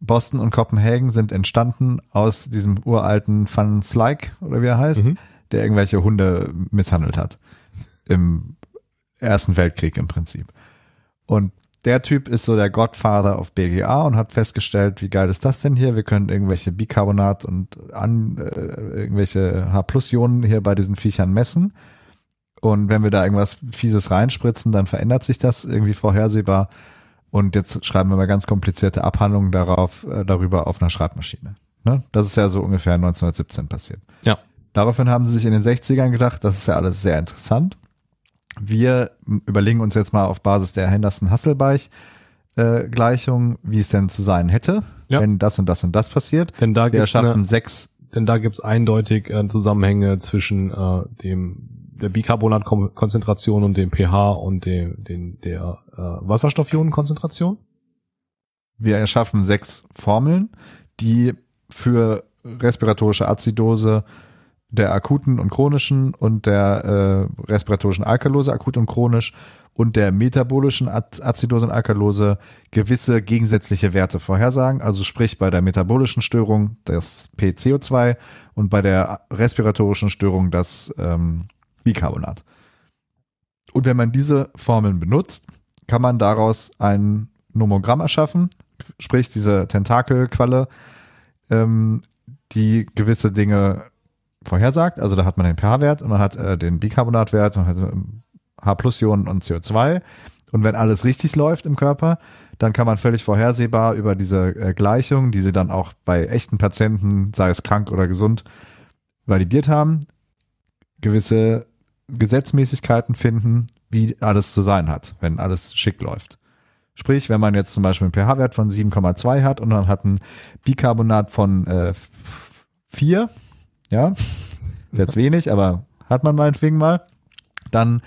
Boston und Copenhagen sind entstanden aus diesem uralten Van Slyke, oder wie er heißt, Mhm. der irgendwelche Hunde misshandelt hat. Im Ersten Weltkrieg im Prinzip. Und der Typ ist so der Godfather auf BGA und hat festgestellt, wie geil ist das denn hier? Wir können irgendwelche Bicarbonat und an, äh, irgendwelche H-Plus-Ionen hier bei diesen Viechern messen. Und wenn wir da irgendwas Fieses reinspritzen, dann verändert sich das irgendwie vorhersehbar. Und jetzt schreiben wir mal ganz komplizierte Abhandlungen darauf, äh, darüber auf einer Schreibmaschine. Ne? Das ist ja so ungefähr 1917 passiert. Ja. Daraufhin haben sie sich in den 60ern gedacht, das ist ja alles sehr interessant. Wir überlegen uns jetzt mal auf Basis der Henderson-Hasselbalch-Gleichung, wie es denn zu sein hätte, Ja. wenn das und das und das passiert. Denn da Wir schaffen eine, sechs, denn da gibt's eindeutig äh, Zusammenhänge zwischen äh, dem der Bicarbonatkonzentration und dem pH und dem, den, der äh, Wasserstoffionenkonzentration. wir erschaffen sechs Formeln, die für respiratorische Azidose der akuten und chronischen und der äh, respiratorischen Alkalose, akut und chronisch, und der metabolischen Az- Azidose und Alkalose gewisse gegensätzliche Werte vorhersagen. Also sprich bei der metabolischen Störung das PCO2 und bei der respiratorischen Störung das ähm, Bicarbonat. Und wenn man diese Formeln benutzt, kann man daraus ein Nomogramm erschaffen, sprich diese Tentakelqualle, ähm, die gewisse Dinge vorhersagt. Also da hat man den pH-Wert und man hat äh, den Bicarbonatwert, man hat ähm, H-Plus-Ionen und CO2. Und wenn alles richtig läuft im Körper, dann kann man völlig vorhersehbar über diese äh, Gleichung, die sie dann auch bei echten Patienten, sei es krank oder gesund, validiert haben, gewisse Gesetzmäßigkeiten finden, wie alles zu sein hat, wenn alles schick läuft. Sprich, wenn man jetzt zum Beispiel einen pH-Wert von 7,2 hat und man hat ein Bicarbonat von äh, 4, ja, jetzt wenig, aber hat man meinetwegen mal, dann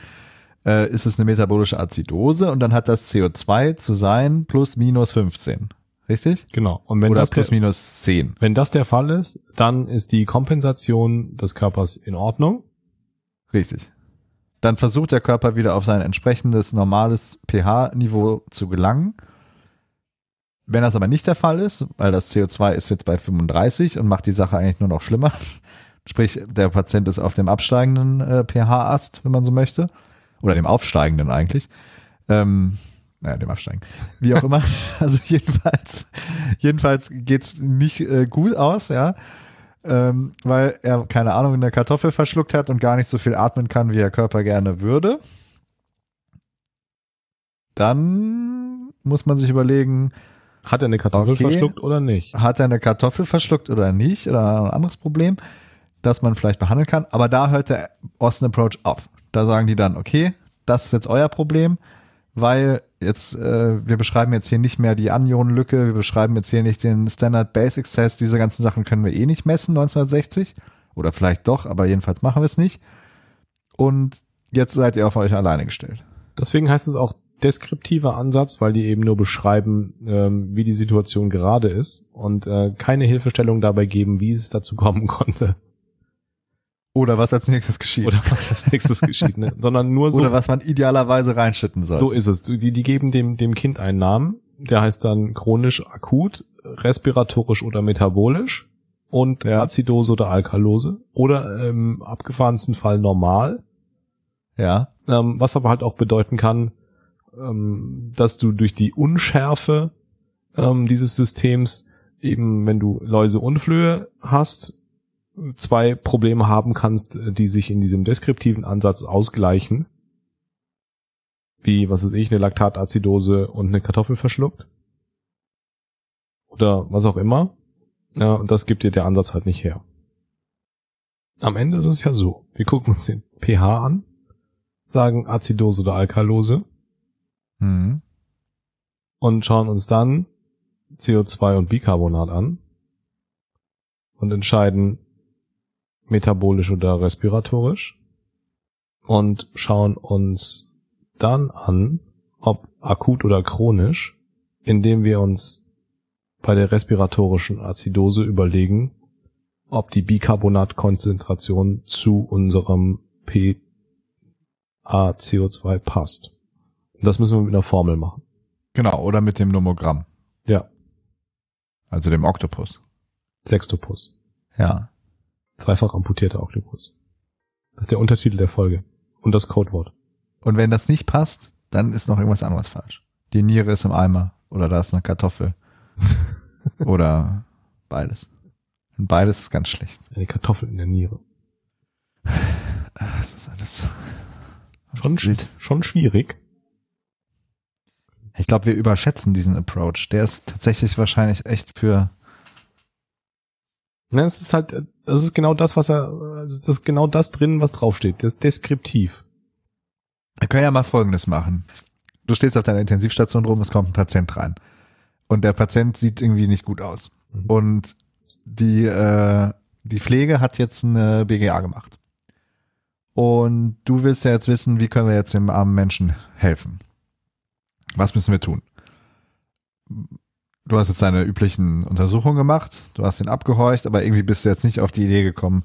äh, ist es eine metabolische Azidose und dann hat das CO2 zu sein plus minus 15. Richtig? Genau. Und wenn Oder das, der, plus minus 10. wenn das der Fall ist, dann ist die Kompensation des Körpers in Ordnung. Richtig. Dann versucht der Körper wieder auf sein entsprechendes normales pH-Niveau zu gelangen. Wenn das aber nicht der Fall ist, weil das CO2 ist jetzt bei 35 und macht die Sache eigentlich nur noch schlimmer, sprich der Patient ist auf dem absteigenden äh, pH-Ast, wenn man so möchte, oder dem aufsteigenden eigentlich, ähm, naja, dem Absteigen. Wie auch immer. Also jedenfalls, jedenfalls geht's nicht äh, gut aus, ja. Ähm, weil er, keine Ahnung, eine Kartoffel verschluckt hat und gar nicht so viel atmen kann, wie der Körper gerne würde. Dann muss man sich überlegen, Hat er eine Kartoffel Okay. verschluckt oder nicht? hat er eine Kartoffel verschluckt oder nicht oder ein anderes Problem, das man vielleicht behandeln kann. Aber da hört der Austin Approach auf. Da sagen die dann, okay, das ist jetzt euer Problem, weil jetzt, äh, wir beschreiben jetzt hier nicht mehr die Anionenlücke, wir beschreiben jetzt hier nicht den Standard Basic Test, diese ganzen Sachen können wir eh nicht messen, 1960. Oder vielleicht doch, aber jedenfalls machen wir es nicht. Und jetzt seid ihr auf euch alleine gestellt. Deswegen heißt es auch deskriptiver Ansatz, weil die eben nur beschreiben, ähm, wie die Situation gerade ist und äh, keine Hilfestellung dabei geben, wie es dazu kommen konnte Oder was als nächstes geschieht. oder was als nächstes geschieht, ne? sondern nur so, Oder was man idealerweise reinschütten soll. so ist es. Die, die geben dem, dem Kind einen Namen, der heißt dann chronisch akut, respiratorisch oder metabolisch und Ja. Azidose oder Alkalose oder im abgefahrensten Fall normal, ja. ähm, was aber halt auch bedeuten kann, ähm, dass du durch die Unschärfe ähm, dieses Systems eben, wenn du Läuse und Flöhe hast, zwei Probleme haben kannst, die sich in diesem deskriptiven Ansatz ausgleichen. Wie, was ist ich, eine Laktatazidose und eine Kartoffel verschluckt. Oder was auch immer. Ja, und das gibt dir der Ansatz halt nicht her. Am Ende ist es ja so. Wir gucken uns den pH an, sagen Azidose oder Alkalose Mhm. und schauen uns dann CO2 und Bicarbonat an und entscheiden metabolisch oder respiratorisch und schauen uns dann an, ob akut oder chronisch, indem wir uns bei der respiratorischen Azidose überlegen, ob die Bicarbonatkonzentration zu unserem PaCO2 passt. Das müssen wir mit einer Formel machen. Genau, oder mit dem Nomogramm, Ja, also dem Oktopus. Sextopus. Ja. Zweifach amputierter Oktopus. Das ist der Untertitel der Folge. Und das Codewort. Und wenn das nicht passt, dann ist noch irgendwas anderes falsch. Die Niere ist im Eimer oder da ist eine Kartoffel. oder beides. Und beides ist ganz schlecht. Eine Kartoffel in der Niere. Das ist alles. Schon, wild. schon schwierig. Ich glaube, wir überschätzen diesen Approach. Der ist tatsächlich wahrscheinlich echt für. Ne, es ist halt, das ist genau das, was er, das ist genau das drin, was draufsteht. Das ist deskriptiv. Wir können ja mal Folgendes machen. Du stehst auf deiner Intensivstation rum, es kommt ein Patient rein. Und der Patient sieht irgendwie nicht gut aus. Mhm. Und die, äh, die Pflege hat jetzt eine BGA gemacht. Und du willst ja jetzt wissen, wie können wir jetzt dem armen Menschen helfen? Was müssen wir tun? Du hast jetzt deine üblichen Untersuchungen gemacht, du hast ihn abgehorcht, aber irgendwie bist du jetzt nicht auf die Idee gekommen,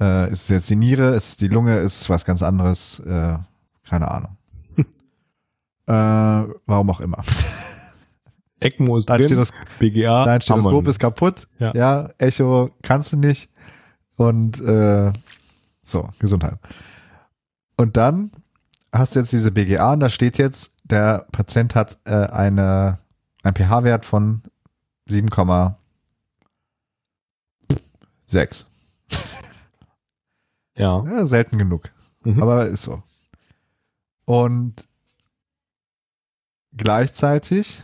äh, ist es jetzt die Niere, ist es die Lunge, ist es was ganz anderes, äh, keine Ahnung. äh, warum auch immer. ECMO ist Dein, drin, Stethoskop, BGA. dein Stethoskop ist kaputt, Ja. ja. Echo kannst du nicht und äh, so, Gesundheit. Und dann hast du jetzt diese BGA und da steht jetzt, der Patient hat äh, eine, ein pH-Wert von 7,6. Ja. Ja, selten genug. Mhm. Aber ist so. Und gleichzeitig,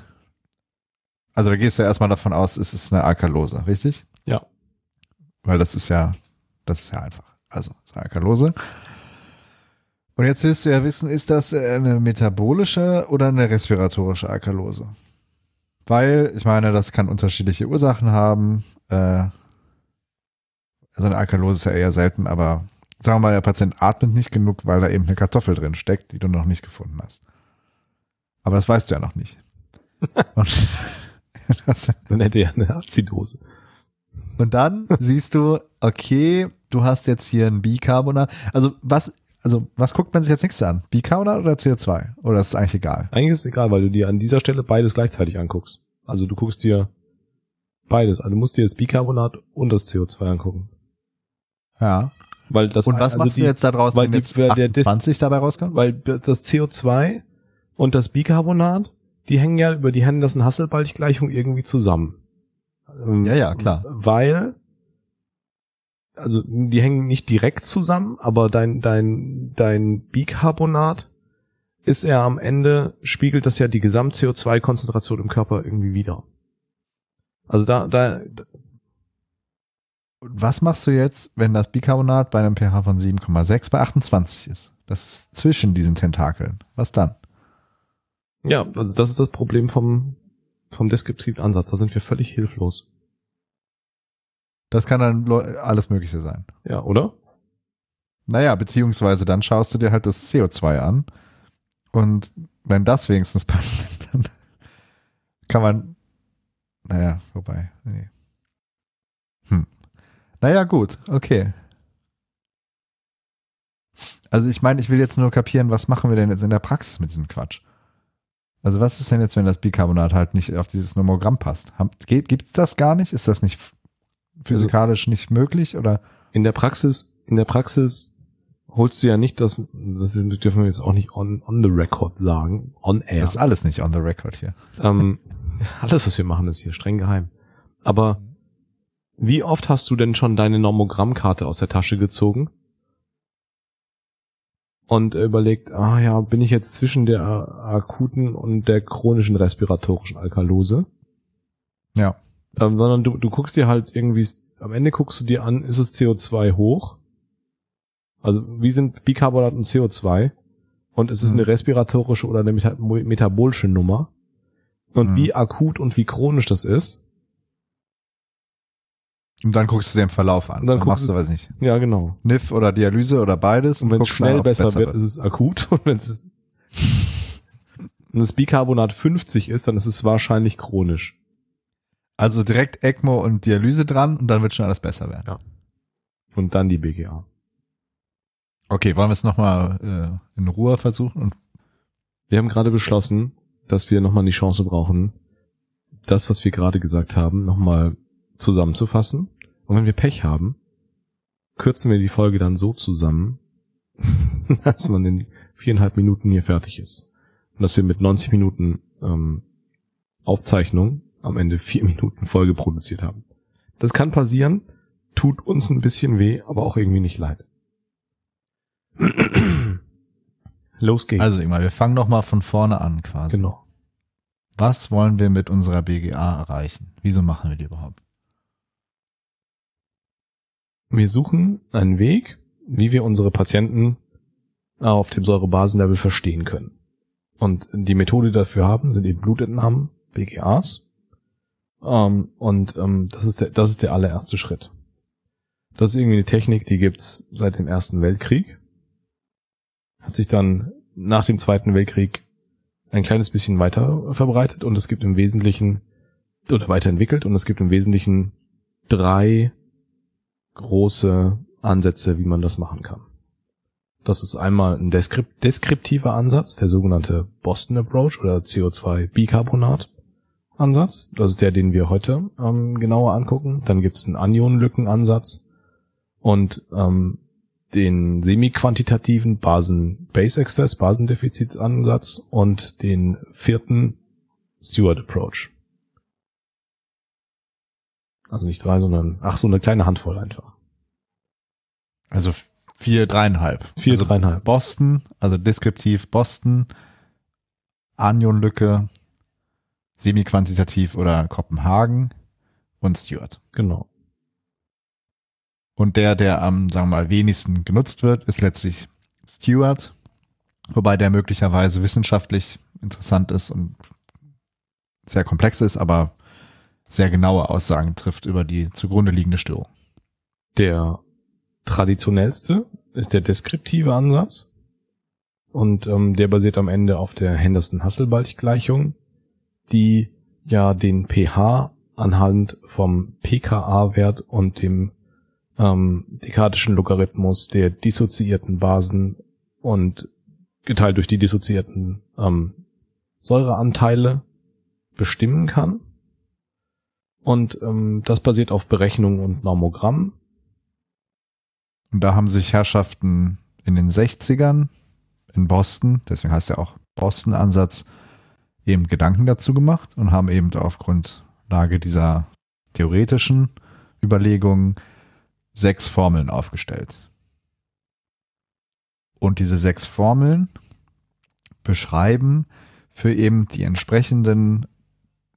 also da gehst du erstmal davon aus, es ist eine Alkalose, richtig? Ja. Weil das ist ja, das ist ja einfach. Also, es ist eine Alkalose. Und jetzt willst du ja wissen, ist das eine metabolische oder eine respiratorische Alkalose? Weil, ich meine, das kann unterschiedliche Ursachen haben. Äh, also eine Alkalose ist ja eher selten, aber sagen wir mal, der Patient atmet nicht genug, weil da eben eine Kartoffel drin steckt, die du noch nicht gefunden hast. Aber das weißt du ja noch nicht. Dann hätte er eine Azidose. und dann siehst du, okay, du hast jetzt hier ein Bicarbonat. Also was, also was guckt man sich jetzt nächstes an? Bicarbonat oder CO2? Oder ist es eigentlich egal? Eigentlich ist es egal, weil du dir an dieser Stelle beides gleichzeitig anguckst. Also du guckst dir beides. Also du musst dir das Bicarbonat und das CO2 angucken. Ja. Weil das Und was also machst die, du jetzt da draus, weil die- jetzt weil der- 28 dabei rauskommt? Weil das CO2 und das Bicarbonat, die hängen ja über die Henderson-Hasselbalch-Gleichung irgendwie zusammen. Ähm, Ja, ja, klar. Weil, also die hängen nicht direkt zusammen, aber dein, dein, dein Bicarbonat ist ja am Ende, spiegelt das ja die Gesamt-CO2-Konzentration im Körper irgendwie wieder. Also da, da, Und was machst du jetzt, wenn das Bicarbonat bei einem pH von 7,6 bei 28 ist? Das ist zwischen diesen Tentakeln. Was dann? ja, also das ist das Problem vom, vom deskriptiven Ansatz. Da sind wir völlig hilflos. Das kann dann alles Mögliche sein. Ja, oder? Naja, beziehungsweise dann schaust du dir halt das CO2 an. Und wenn das wenigstens passt, dann kann man. Naja, wobei. Nee. Hm. Naja, gut, okay. Also ich meine, ich will jetzt nur kapieren, was machen wir denn jetzt in der Praxis mit diesem Quatsch? Also was ist denn jetzt, wenn das Bicarbonat halt nicht auf dieses Nomogramm passt? Gibt es das gar nicht? Ist das nicht physikalisch nicht möglich? Oder in der Praxis, in der Praxis holst du ja nicht das, das dürfen wir jetzt auch nicht on, on the record sagen, on air. Das ist alles nicht on the record hier. Ähm, alles, was wir machen, ist hier streng geheim. Aber wie oft hast du denn schon deine Normogrammkarte aus der Tasche gezogen? Und überlegt, ah ja, bin ich jetzt zwischen der akuten und der chronischen respiratorischen Alkalose? Ja. Ähm, sondern du, du guckst dir halt irgendwie, am Ende guckst du dir an, ist es CO2 hoch? Also wie sind Bicarbonat und CO2? Und ist es Mhm. eine respiratorische oder eine meta metabolische Nummer? Und Mhm. wie akut und wie chronisch das ist? Und dann guckst du dir den Verlauf an. Und dann dann machst du, weiß nicht, Ja, genau. NIF oder Dialyse oder beides. Und wenn es schnell ob besser, wird, wird. ist es akut. Und wenn es wenn das Bicarbonat 50 ist, dann ist es wahrscheinlich chronisch. Also direkt ECMO und Dialyse dran und dann wird schon alles besser werden. Ja. Und dann die BGA. Okay, wollen wir es nochmal äh, in Ruhe versuchen? Und Wir haben gerade beschlossen, dass wir nochmal die Chance brauchen, das, was wir gerade gesagt haben, nochmal zusammenzufassen. Und wenn wir Pech haben, kürzen wir die Folge dann so zusammen, dass man in viereinhalb Minuten hier fertig ist. Und dass wir mit 90 Minuten ähm, Aufzeichnung am Ende vier Minuten Folge produziert haben. Das kann passieren, tut uns ein bisschen weh, aber auch irgendwie nicht leid. Los geht's. also immer, wir fangen nochmal von vorne an quasi. genau. Was wollen wir mit unserer BGA erreichen? Wieso machen wir die überhaupt? Wir suchen einen Weg, wie wir unsere Patienten auf dem Säurebasenlevel verstehen können. Und die Methode, dafür haben, sind eben Blutentnahmen, BGAs. Ähm, und ähm, das, ist der, das ist der allererste Schritt. Das ist irgendwie eine Technik, die gibt's seit dem Ersten Weltkrieg. Hat sich dann nach dem Zweiten Weltkrieg ein kleines bisschen weiter verbreitet und es gibt im Wesentlichen oder weiterentwickelt und es gibt im Wesentlichen drei große Ansätze, wie man das machen kann. Das ist einmal ein deskript deskriptiver Ansatz, der sogenannte Boston Approach oder CO2-Bicarbonat Ansatz. Das ist der, den wir heute ähm, genauer angucken. Dann gibt es einen Anionenlückenansatz und ähm, den semi-quantitativen Basen-Base-Access, Basendefizitsansatz und den vierten Steward Approach. Also nicht drei, sondern ach so eine kleine Handvoll einfach. Also vier, dreieinhalb. Vier, also dreieinhalb. Boston, also deskriptiv Boston, Anionlücke, semi-quantitativ oder Kopenhagen und Stewart. Genau. Und der, der am, sagen wir mal, wenigsten genutzt wird, ist letztlich Stewart, wobei der möglicherweise wissenschaftlich interessant ist und sehr komplex ist, aber sehr genaue Aussagen trifft über die zugrunde liegende Störung. Der traditionellste ist der deskriptive Ansatz. Und ähm, der basiert am Ende auf der Henderson-Hasselbalch-Gleichung, die ja den pH anhand vom pKa-Wert und dem ähm, dekadischen Logarithmus der dissoziierten Basen und geteilt durch die dissoziierten ähm, Säureanteile bestimmen kann. Und ähm, das basiert auf Berechnung und Normogramm. Und da haben sich Herrschaften in den 60ern in Boston, deswegen heißt er auch Boston-Ansatz, eben Gedanken dazu gemacht und haben eben auf Grundlage dieser theoretischen Überlegungen sechs Formeln aufgestellt. Und diese sechs Formeln beschreiben für eben die entsprechenden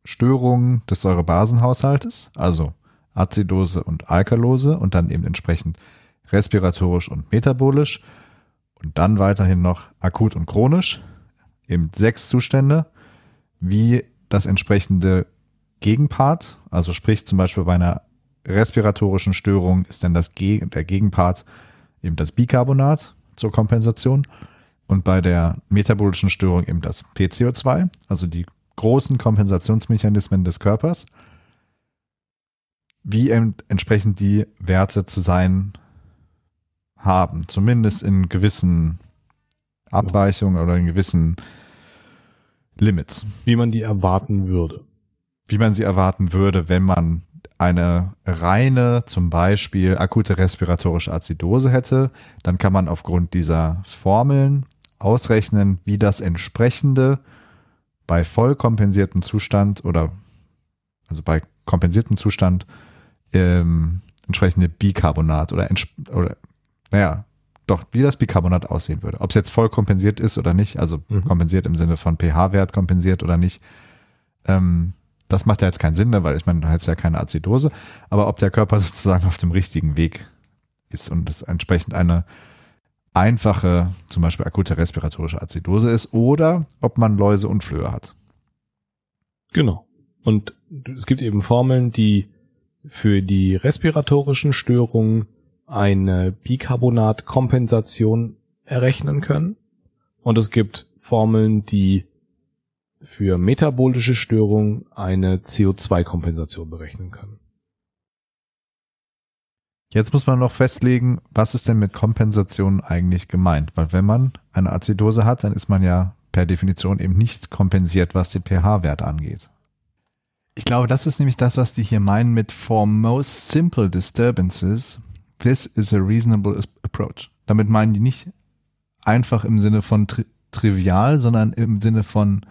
Störungen des Säurebasenhaushaltes, also Azidose und Alkalose und dann eben entsprechend respiratorisch und metabolisch und dann weiterhin noch akut und chronisch, eben sechs Zustände, wie das entsprechende Gegenpart, also sprich zum Beispiel bei einer respiratorischen Störung ist dann das Geg der Gegenpart eben das Bicarbonat zur Kompensation und bei der metabolischen Störung eben das PCO2, also die großen Kompensationsmechanismen des Körpers, wie entsprechend die Werte zu sein haben, zumindest in gewissen Abweichungen oder in gewissen Limits, wie man die erwarten würde. wie man sie erwarten würde, wenn man eine reine, zum Beispiel akute respiratorische Azidose hätte, dann kann man aufgrund dieser Formeln ausrechnen, wie das entsprechende bei voll kompensiertem Zustand oder also bei kompensiertem Zustand ähm, entsprechende Bicarbonat oder, oder naja, doch, wie das Bicarbonat aussehen würde. Ob es jetzt voll kompensiert ist oder nicht, also mhm. kompensiert im Sinne von pH-Wert kompensiert oder nicht, ähm, das macht ja jetzt keinen Sinn, ne, weil ich meine, du hast ja keine Azidose, aber ob der Körper sozusagen auf dem richtigen Weg ist und es entsprechend eine einfache, zum Beispiel akute respiratorische Azidose ist oder ob man Läuse und Flöhe hat. Genau. Und es gibt eben Formeln, die für die respiratorischen Störungen eine Bicarbonatkompensation errechnen können. Und es gibt Formeln, die für metabolische Störungen eine CO2-Kompensation berechnen können. Jetzt muss man noch festlegen, was ist denn mit Kompensation eigentlich gemeint? Weil wenn man eine Azidose hat, dann ist man ja per Definition eben nicht kompensiert, was den pH-Wert angeht. Ich glaube, das ist nämlich das, was die hier meinen mit for most simple disturbances, this is a reasonable approach. Damit meinen die nicht einfach im Sinne von tri trivial, sondern im Sinne von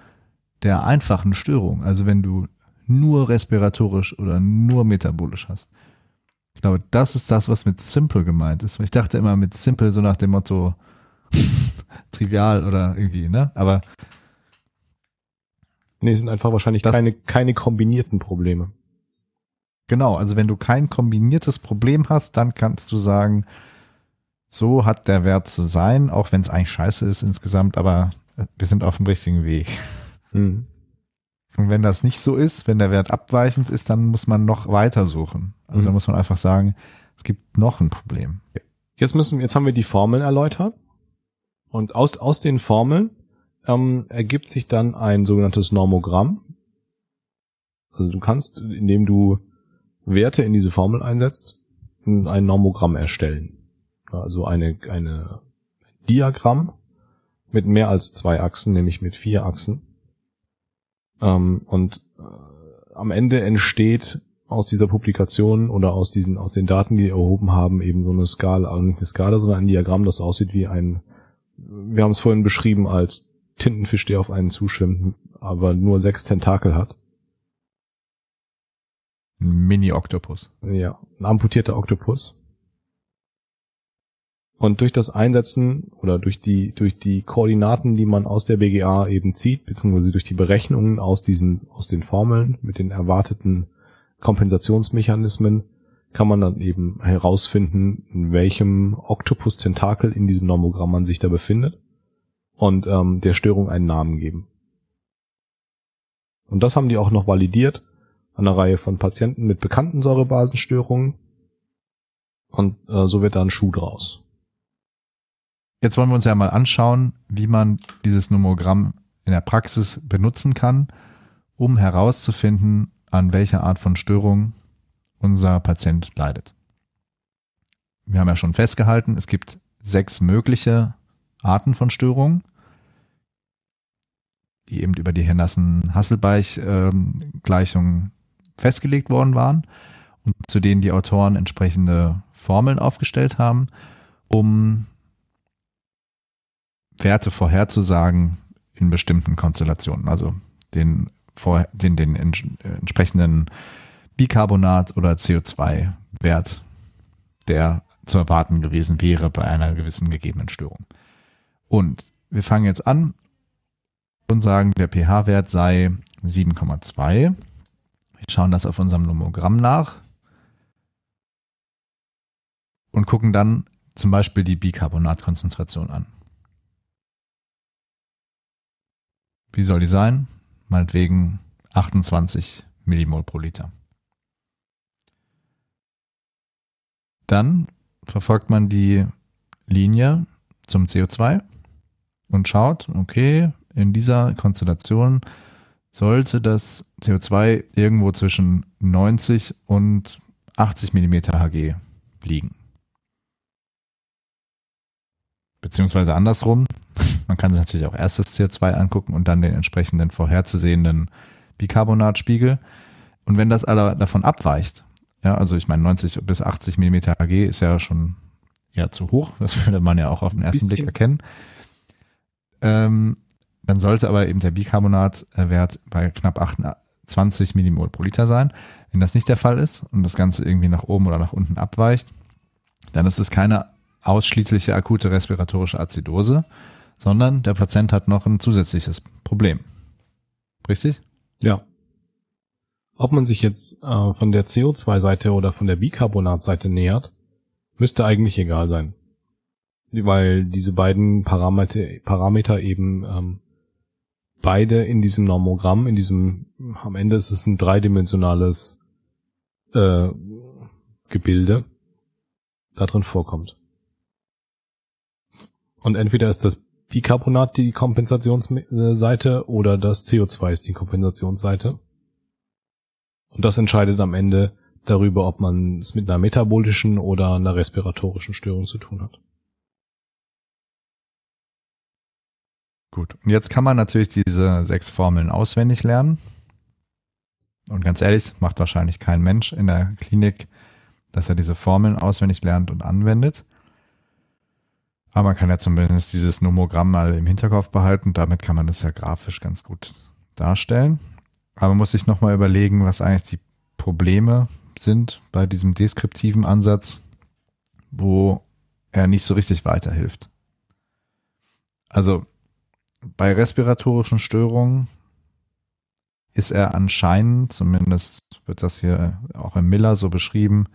der einfachen Störung. Also wenn du nur respiratorisch oder nur metabolisch hast. Ich glaube, das ist das, was mit simple gemeint ist. Ich dachte immer mit simple so nach dem Motto trivial oder irgendwie, ne? Aber Nee, sind einfach wahrscheinlich keine, keine kombinierten Probleme. Genau, also wenn du kein kombiniertes Problem hast, dann kannst du sagen, so hat der Wert zu sein, auch wenn es eigentlich scheiße ist insgesamt, aber wir sind auf dem richtigen Weg. Mhm. Und wenn das nicht so ist, wenn der Wert abweichend ist, dann muss man noch weiter suchen. Also mhm. dann muss man einfach sagen, es gibt noch ein Problem. Jetzt müssen, jetzt haben wir die Formeln erläutert. Und aus, aus den Formeln ähm, ergibt sich dann ein sogenanntes Normogramm. Also du kannst, indem du Werte in diese Formel einsetzt, ein Normogramm erstellen. Also eine, eine Diagramm mit mehr als zwei Achsen, nämlich mit vier Achsen. Ähm, und äh, am Ende entsteht aus dieser Publikation oder aus diesen, aus den Daten, die wir erhoben haben, eben so eine Skala, also nicht eine Skala, sondern ein Diagramm, das aussieht wie ein, wir haben es vorhin beschrieben als Tintenfisch, der auf einen zuschwimmt, aber nur sechs Tentakel hat. Ein Mini-Oktopus. Ja, ein amputierter Oktopus. Und durch das Einsetzen oder durch die, durch die Koordinaten, die man aus der BGA eben zieht, beziehungsweise durch die Berechnungen aus diesen, aus den Formeln mit den erwarteten Kompensationsmechanismen, kann man dann eben herausfinden, in welchem Oktopus-Tentakel in diesem Normogramm man sich da befindet und ähm, der Störung einen Namen geben. Und das haben die auch noch validiert einer Reihe von Patienten mit bekannten Säurebasenstörungen. Und äh, so wird da ein Schuh draus. Jetzt wollen wir uns ja mal anschauen, wie man dieses Nomogramm in der Praxis benutzen kann, um herauszufinden, an welcher Art von Störung unser Patient leidet. Wir haben ja schon festgehalten, es gibt sechs mögliche Arten von Störungen die eben über die Hennassen-Hasselbeich-Gleichung ähm, festgelegt worden waren und zu denen die Autoren entsprechende Formeln aufgestellt haben, um Werte vorherzusagen in bestimmten Konstellationen, also den, den, den entsprechenden Bicarbonat- oder CO2-Wert, der zu erwarten gewesen wäre bei einer gewissen gegebenen Störung. Und wir fangen jetzt an und sagen, der pH-Wert sei 7,2. Wir schauen das auf unserem Nomogramm nach und gucken dann zum Beispiel die Bicarbonatkonzentration an. Wie soll die sein? Meinetwegen 28 Millimol pro Liter. Dann verfolgt man die Linie zum CO2 und schaut, okay, in dieser Konstellation sollte das CO2 irgendwo zwischen 90 und 80 Millimeter Hg liegen. Beziehungsweise andersrum, man kann sich natürlich auch erst das CO2 angucken und dann den entsprechenden vorherzusehenden Bicarbonatspiegel. Und wenn das aber davon abweicht, ja, also ich meine 90 bis 80 Millimeter Hg ist ja schon eher zu hoch, das würde man ja auch auf den ersten Blick erkennen. Ähm, dann sollte aber eben der Bicarbonatwert bei knapp 28 Millimol pro Liter sein. Wenn das nicht der Fall ist und das Ganze irgendwie nach oben oder nach unten abweicht, dann ist es keine ausschließliche akute respiratorische Azidose, sondern der Patient hat noch ein zusätzliches Problem. Richtig? Ja. Ob man sich jetzt äh, von der CO2-Seite oder von der Bicarbonat-Seite nähert, müsste eigentlich egal sein. Weil diese beiden Parameter, Parameter eben ähm, beide in diesem Normogramm, in diesem, am Ende ist es ein dreidimensionales äh, Gebilde, da drin vorkommt. Und entweder ist das Bicarbonat die Kompensationsseite oder das CO2 ist die Kompensationsseite. Und das entscheidet am Ende darüber, ob man es mit einer metabolischen oder einer respiratorischen Störung zu tun hat. Gut. Und jetzt kann man natürlich diese sechs Formeln auswendig lernen. Und ganz ehrlich, macht wahrscheinlich kein Mensch in der Klinik, dass er diese Formeln auswendig lernt und anwendet. Aber man kann ja zumindest dieses Nomogramm mal im Hinterkopf behalten. Damit kann man das ja grafisch ganz gut darstellen. Aber man muss sich nochmal überlegen, was eigentlich die Probleme sind bei diesem deskriptiven Ansatz, wo er nicht so richtig weiterhilft. Also bei respiratorischen Störungen ist er anscheinend, zumindest wird das hier auch im Miller so beschrieben,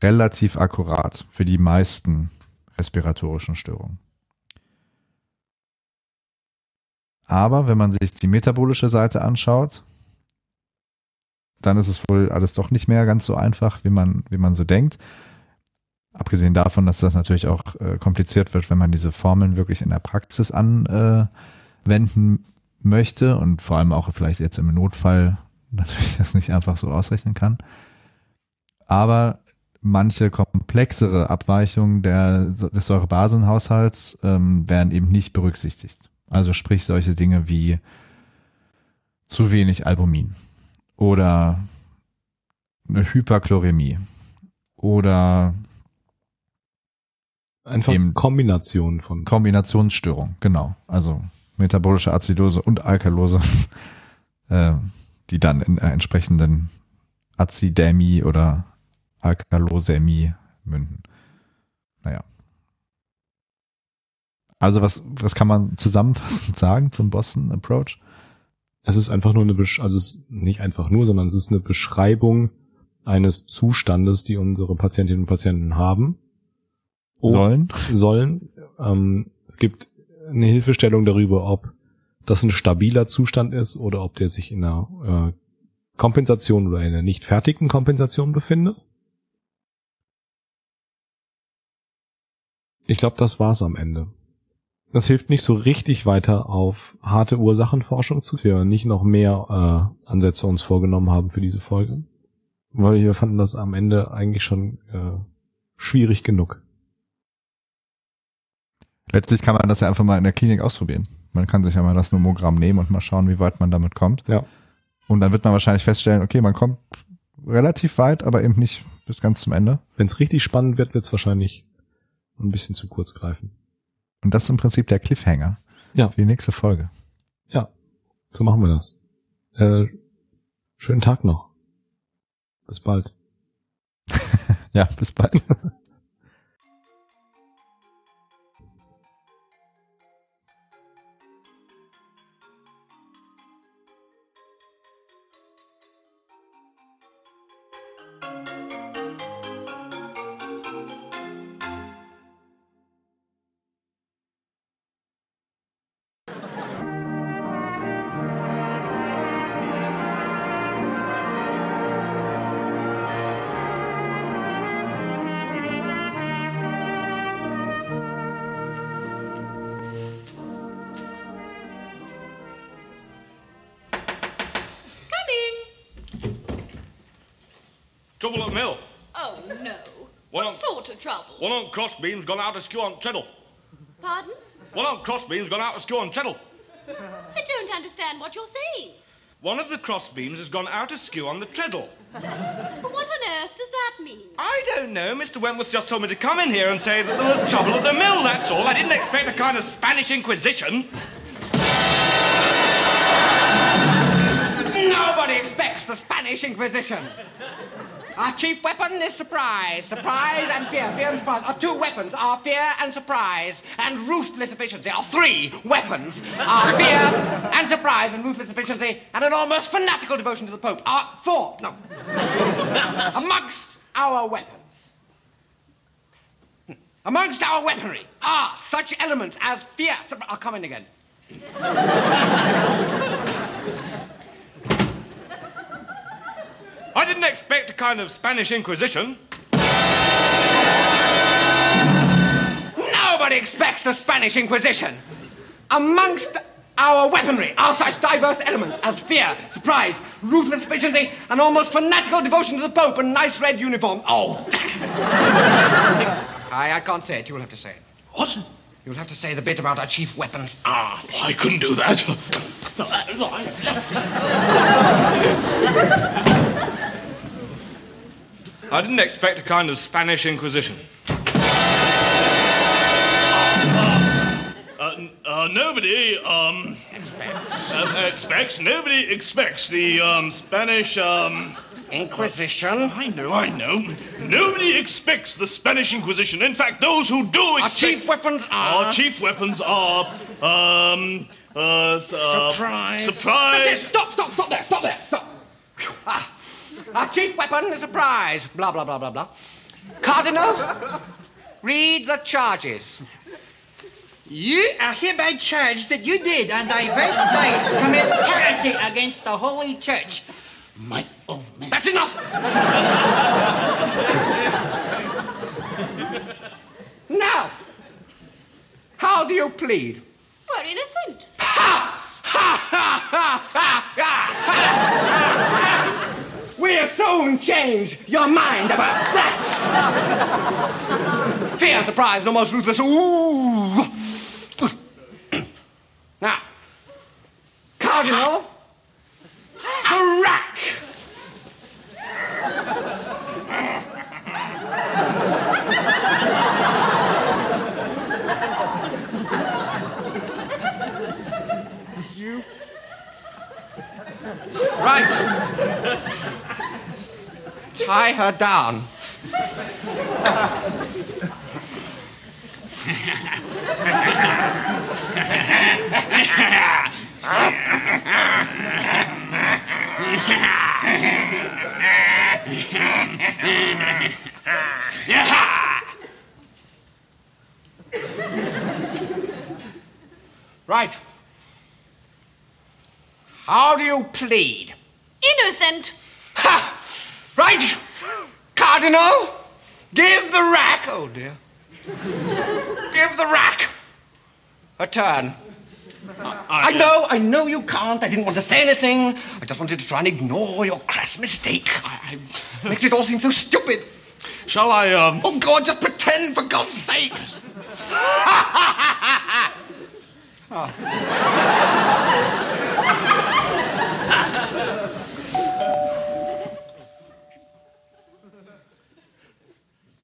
relativ akkurat für die meisten respiratorischen Störungen. Aber wenn man sich die metabolische Seite anschaut, dann ist es wohl alles doch nicht mehr ganz so einfach, wie man, wie man so denkt. Abgesehen davon, dass das natürlich auch äh, kompliziert wird, wenn man diese Formeln wirklich in der Praxis anwenden äh, möchte und vor allem auch vielleicht jetzt im Notfall natürlich das nicht einfach so ausrechnen kann. Aber manche komplexere Abweichungen der, des Säurebasenhaushalts ähm, werden eben nicht berücksichtigt. Also sprich solche Dinge wie zu wenig Albumin oder eine Hyperchlorämie oder Einfach Kombination von. Kombinationsstörung, genau. Also metabolische Azidose und Alkalose, äh, die dann in äh, entsprechenden Azidämie oder Alkalosämie münden. Naja. Also was, was kann man zusammenfassend sagen zum Boston Approach? Es ist einfach nur eine, Besch also es ist nicht einfach nur, sondern es ist eine Beschreibung eines Zustandes, die unsere Patientinnen und Patienten haben sollen. Sollen. Ähm, es gibt eine Hilfestellung darüber, ob das ein stabiler Zustand ist oder ob der sich in einer äh, Kompensation oder in einer nicht fertigen Kompensation befindet. Ich glaube, das war's am Ende. Das hilft nicht so richtig weiter auf harte Ursachenforschung zu, wir nicht noch mehr äh, Ansätze uns vorgenommen haben für diese Folge. Weil wir fanden das am Ende eigentlich schon äh, schwierig genug. Letztlich kann man das ja einfach mal in der Klinik ausprobieren. Man kann sich ja mal das Nomogramm nehmen und mal schauen, wie weit man damit kommt. Ja. Und dann wird man wahrscheinlich feststellen, okay, man kommt relativ weit, aber eben nicht bis ganz zum Ende. Wenn es richtig spannend wird, wird es wahrscheinlich ein bisschen zu kurz greifen. Und das ist im Prinzip der Cliffhanger ja. für die nächste Folge. Ja, so machen wir das. Äh, schönen Tag noch. Bis bald. ja, bis bald. on crossbeam's gone out of skew on treadle. Pardon? One on crossbeam's gone out of skew on treadle. I don't understand what you're saying. One of the cross beams has gone out askew on the treadle. But what on earth does that mean? I don't know. Mr. Wentworth just told me to come in here and say that there was trouble at the mill, that's all. I didn't expect a kind of Spanish Inquisition. Nobody expects the Spanish Inquisition. Our chief weapon is surprise. Surprise and fear. Fear and surprise are two weapons. Our fear and surprise and ruthless efficiency are three weapons. Our fear and surprise and ruthless efficiency and an almost fanatical devotion to the Pope are four. No. Amongst our weapons. Amongst our weaponry are such elements as fear. I'll come in again. I didn't expect a kind of Spanish Inquisition. Nobody expects the Spanish Inquisition. Amongst our weaponry are such diverse elements as fear, surprise, ruthless efficiency, and almost fanatical devotion to the Pope and nice red uniform. Oh, damn. I, I can't say it. You'll have to say it. What? You'll have to say the bit about our chief weapons are. I couldn't do that. I didn't expect a kind of Spanish Inquisition. Uh, uh, nobody um, expects. Uh, expects. Nobody expects the um, Spanish. Um, Inquisition. I know, I know. Nobody expects the Spanish Inquisition. In fact, those who do expect. Our chief weapons are. Our chief weapons are. Um. Uh, uh, Surprise. Surprise. That's it. Stop, stop, stop there. Stop there. Stop. Phew. Ah. Our chief weapon is a surprise. Blah, blah, blah, blah, blah. Cardinal, read the charges. You are hereby charged that you did on diverse nights commit heresy against the Holy Church. My own man. That's enough. now, how do you plead? We're innocent. We'll change your mind about that. Fear, surprise, and almost ruthless. Ooh. Now, Cardinal, a rack. You. Right. Her down. Right. How do you plead? Innocent. Ha! Right! Cardinal, give the rack. Oh dear. give the rack a turn. I know, I know you can't. I didn't want to say anything. I just wanted to try and ignore your crass mistake. I, I, makes it all seem so stupid. Shall I um? Oh God, just pretend for God's sake.